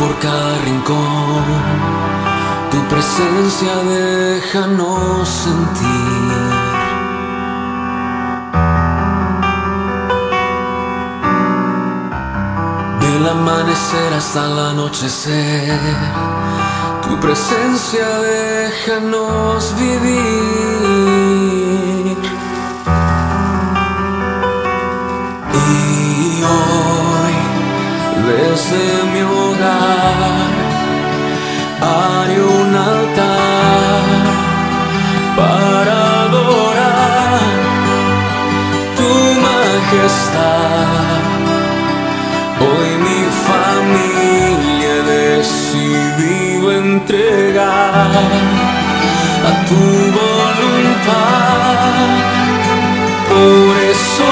Por cada rincón, tu presencia déjanos sentir. Del amanecer hasta el anochecer, tu presencia déjanos vivir. Desde mi hogar, haré un altar para adorar tu majestad. Hoy mi familia he decidido entregar a tu voluntad. Por eso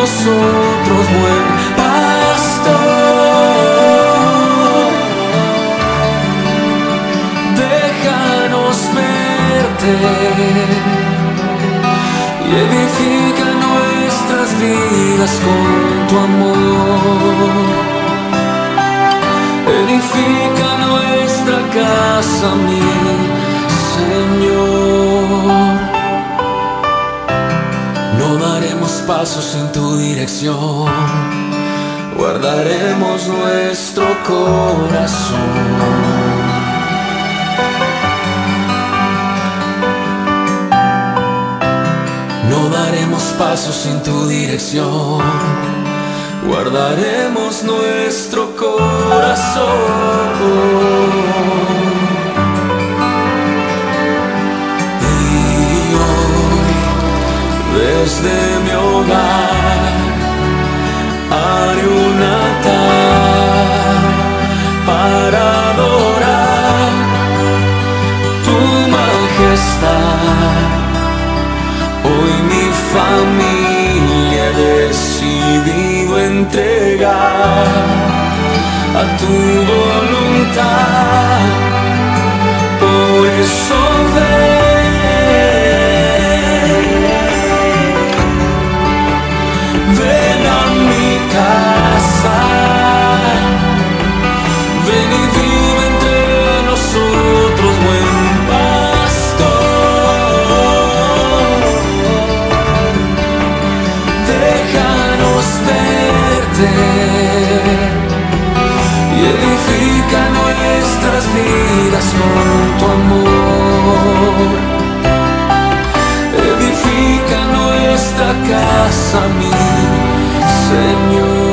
nosotros, buen pastor. Déjanos verte y edifica nuestras vidas con tu amor. Edifica nuestra casa, mi Señor. Pasos en tu dirección, guardaremos nuestro corazón. No daremos pasos sin tu dirección, guardaremos nuestro corazón. Desde mi hogar, haré un altar para adorar tu majestad. Hoy mi familia he decidido entregar a tu voluntad. Por eso ven, y edifica nuestras vidas con tu amor. Edifica nuestra casa, mi Señor.